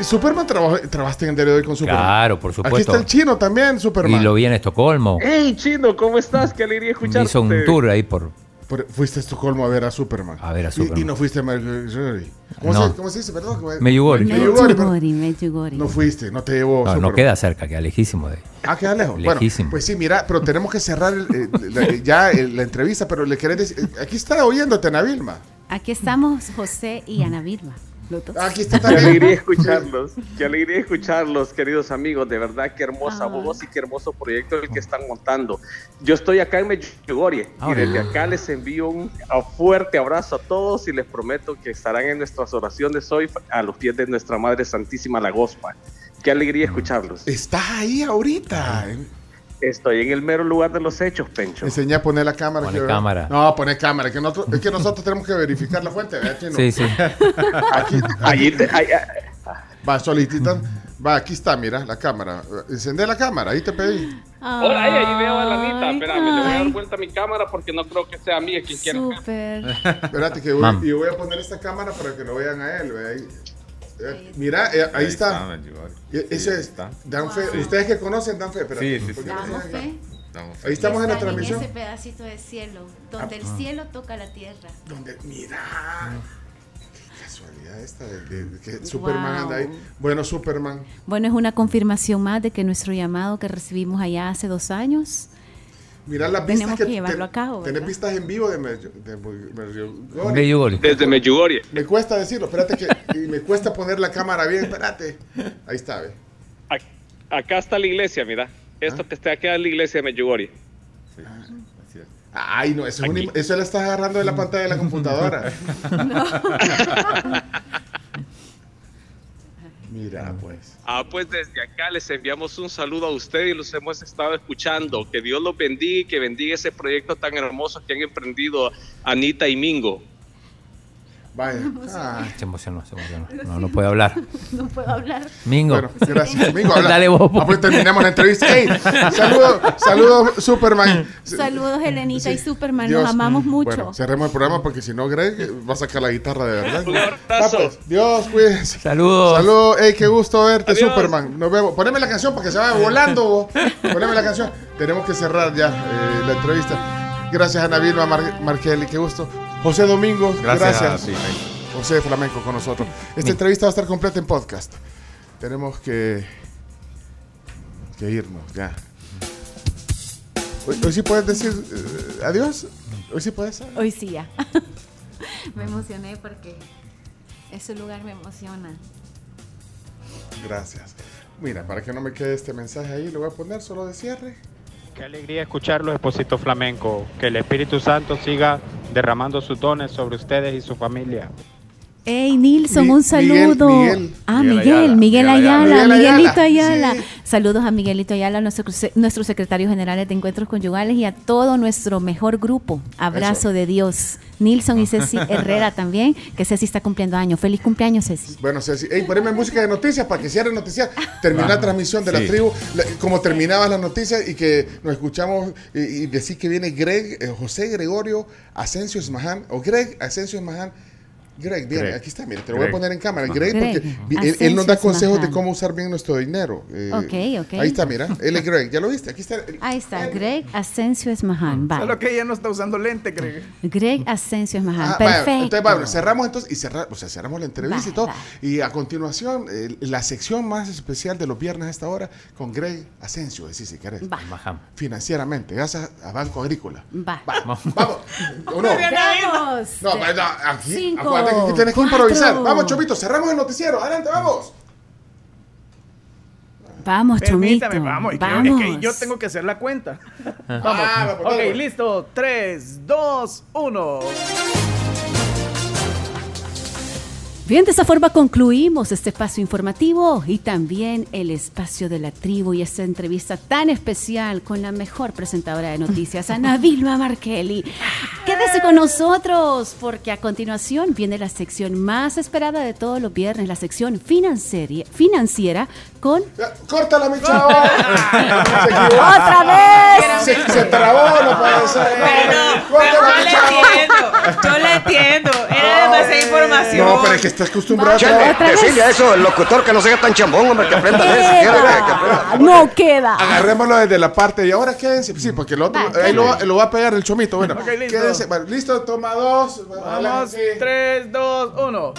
Superman trabajó, trabajaste en el día de hoy con Superman. Claro, por Aquí supuesto. está el chino también, Superman. Y lo vi en Estocolmo. Hey, chino, ¿cómo estás? Qué alegría escucharte. Hizo un tour ahí por. Por- fuiste a Estocolmo a ver a Superman. A ver a Y- Superman. Y, no fuiste a Medjugorje. ¿Cómo, No. se, ¿Cómo se dice? Perdón. Medjugorje, Medjugorje. No fuiste, no te llevó No, queda cerca, queda lejísimo de ahí. Ah, queda lejos. Lejísimo. Bueno, pues sí, mira, pero tenemos que cerrar el- eh, la- ya la entrevista, pero le querés decir, eh, aquí está oyéndote, Ana Vilma. Aquí estamos José y Ana Vilma. Dos. Aquí está Qué alegría escucharlos, qué alegría escucharlos, queridos amigos. De verdad, qué hermosa Ah. voz y qué hermoso proyecto el que están montando. Yo estoy acá en Medjugorje y desde acá les envío un fuerte abrazo a todos y les prometo que estarán en nuestras oraciones hoy a los pies de nuestra Madre Santísima la Gospa. Qué alegría escucharlos. Estás ahí ahorita. Estoy en el mero lugar de los hechos, Pencho. Enseña a poner la cámara. Pone que- cámara. No, pone cámara. Que nosotros, es que nosotros tenemos que verificar la fuente, ¿verdad, Chino? Sí, sí. Aquí, Allí te- ahí- Va, solicitan. Va, aquí está, mira, la cámara. Encende la cámara, ahí te pedí. Hola, ahí, ahí veo a la Anita. Espérame, le voy a dar vuelta a mi cámara porque no creo que sea a mí quien quiera. Súper. Espérate que voy, y voy a poner esta cámara para que lo vean a él. ve, ahí. Eh, mira, eh, ahí, está. E- Ese es. Dan fe. Ustedes que conocen, dan fe. espérate, Sí, sí, sí. Damos fe. Ahí estamos en la transmisión. ese pedacito de cielo, donde el Ah. cielo toca la tierra. Donde, mira. Qué casualidad esta de, de- de que Superman Wow. anda ahí. Bueno, Superman. Bueno, es una confirmación más de que nuestro llamado que recibimos allá hace dos años, Mira las Tenemos vistas que llevarlo a cabo, ¿verdad? vistas en vivo de Medjugorje. de Medjugorje. Medjugorje. Desde Medjugorje. Me cuesta decirlo, espérate que y me cuesta poner la cámara bien, espérate. Ahí está, ve. Ac- Acá está la iglesia, mira. Esto que está acá es la iglesia de Medjugorje. Ay, no, eso, es im- eso lo estás agarrando de la pantalla de la computadora. Mira, pues. Ah, pues desde acá les enviamos un saludo a ustedes y los hemos estado escuchando. Que Dios los bendiga y que bendiga ese proyecto tan hermoso que han emprendido Anita y Mingo. Vaya. Ah, Se emocionó, se emocionó. No, no puede hablar. no puedo hablar. Mingo. Bueno, gracias. Mingo, habla. Dale vos. Ah, pues terminemos la entrevista. ¡Ey! Saludos, saludos, Superman. Saludos, Helenita y Superman, Dios. nos amamos mucho. Bueno, cerremos el programa porque si no, Greg va a sacar la guitarra de verdad. Dios, cuídense. Saludos. Saludos, ey, qué gusto verte, Adiós. Superman. Nos vemos. Poneme la canción para que se vaya volando. vos. Poneme la canción. Tenemos que cerrar ya eh, la entrevista. Gracias, Ana Vilma Mar qué gusto. José Domingo, gracias. Gracias. a ti, José Flamenco con nosotros. Esta entrevista va a estar completa en podcast. Tenemos que, que irnos ya. Hoy, hoy sí puedes decir eh, adiós. Hoy sí puedes. Hoy sí ya. me emocioné porque ese lugar me emociona. Gracias. Mira, para que no me quede este mensaje ahí, lo voy a poner solo de cierre. Qué alegría escucharlo, Esposito Flamenco. Que el Espíritu Santo siga derramando sus dones sobre ustedes y su familia. Hey, Nilson, Mi- un saludo. Miguel, Miguel. Ah, Miguel Miguel, Ayala. Miguel Miguel Ayala, Ayala. Miguel Miguelito Ayala, sí. Saludos a Miguelito Ayala, nuestro, nuestro secretario general de Encuentros Conyugales y a todo nuestro mejor grupo. Abrazo Eso. de Dios. Nilson y Ceci Herrera también, que Ceci está cumpliendo años. Feliz cumpleaños, Ceci. Bueno, Ceci, hey, poneme música de noticias para que cierre noticias. Terminar la transmisión de la tribu, la- como terminaban las noticias y que nos escuchamos y, y decir que viene Greg, eh, José Gregorio Asensio Esmaján, o Greg Asensio Esmaján. Greg, bien, Greg. aquí está, mire, te lo voy a poner en cámara. Greg, porque él, él nos da consejos de Esmaján. cómo usar bien nuestro dinero. Eh, Ok, ok. Ahí está, mira, él es Greg, ¿ya lo viste? Aquí está. el- Ahí está, Greg Asensio Esmaján. Va. Solo que ella no está usando lente, Greg. Greg Asensio Esmaján. Ah, vaya, Perfecto. entonces, bueno, cerramos entonces y cerra- o sea, cerramos la entrevista Va, y todo. va. Y a continuación, eh, la sección más especial de los viernes a esta hora con Greg Asensio, decís si querés. Va. Bajamos. Financieramente, gracias a Banco Agrícola. Va. Vamos. ¿O no? Vamos. No, no, aquí, Cinco, acuérdate que aquí tienes que cuatro. improvisar. Vamos, Chomito, cerramos el noticiero. Adelante, vamos. Vamos, Chomito. Permítame, vamos. es que- Vamos. Es que yo tengo que hacer la cuenta. Ah, Vamos. va, pues, ok, dale. listo. 3, 2, 1. Bien, de esa forma concluimos este espacio informativo y también el espacio de la tribu y esta entrevista tan especial con la mejor presentadora de noticias, Ana Vilma Markelly. Quédese con nosotros porque a continuación viene la sección más esperada de todos los viernes, la sección financiera, financiera con... Córtala, mi chavo. ¡Otra vez! Se, se trabó, no puede ser. Córtala, pero yo mi le chavo. entiendo, yo le entiendo. Era demasiada información. No, pero es que está acostumbrado a Chale, trabajar. decirle a eso, el locutor que no sea tan chambón, hombre, que aprenda a leer siquiera, que- aprenda. ¡No queda! Agarrémoslo desde la parte y ahora quédense. Sí, porque el otro, Va, ahí lo, va- lo va a pegar el chomito. Bueno, Ok, listo. quédense. Listo, toma dos. Vamos. Sí. 3, 2, 1.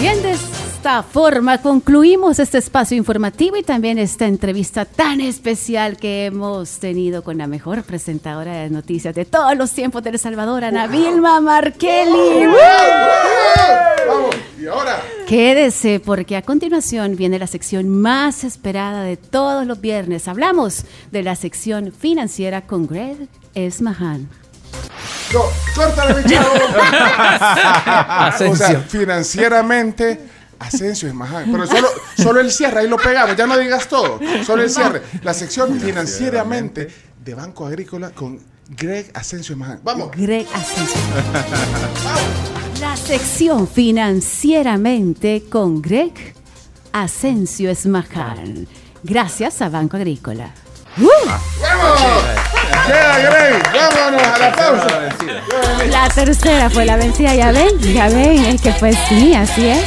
Bien, de esta forma concluimos este espacio informativo y también esta entrevista tan especial que hemos tenido con la mejor presentadora de noticias de todos los tiempos de El Salvador, Ana Vilma Markelly. Vamos, y ahora. Quédese porque a continuación viene la sección más esperada de todos los viernes. Hablamos de la sección financiera con Greg Esmahan. No, córtala, mi chavo. Asensio. o sea, financieramente, Asensio es más. Pero solo, solo el cierre, ahí lo pegamos. Ya no digas todo. Solo el cierre. La sección financieramente de Banco Agrícola con Greg Asensio es más. Vamos. Greg Asensio. La sección financieramente con Greg Asensio Esmahan. Gracias a Banco Agrícola. ¡Uh! ¡Vamos! Queda Grey. Vámonos a la pausa. La tercera fue la vencida, ya ven, ya ven, es que pues sí, así es.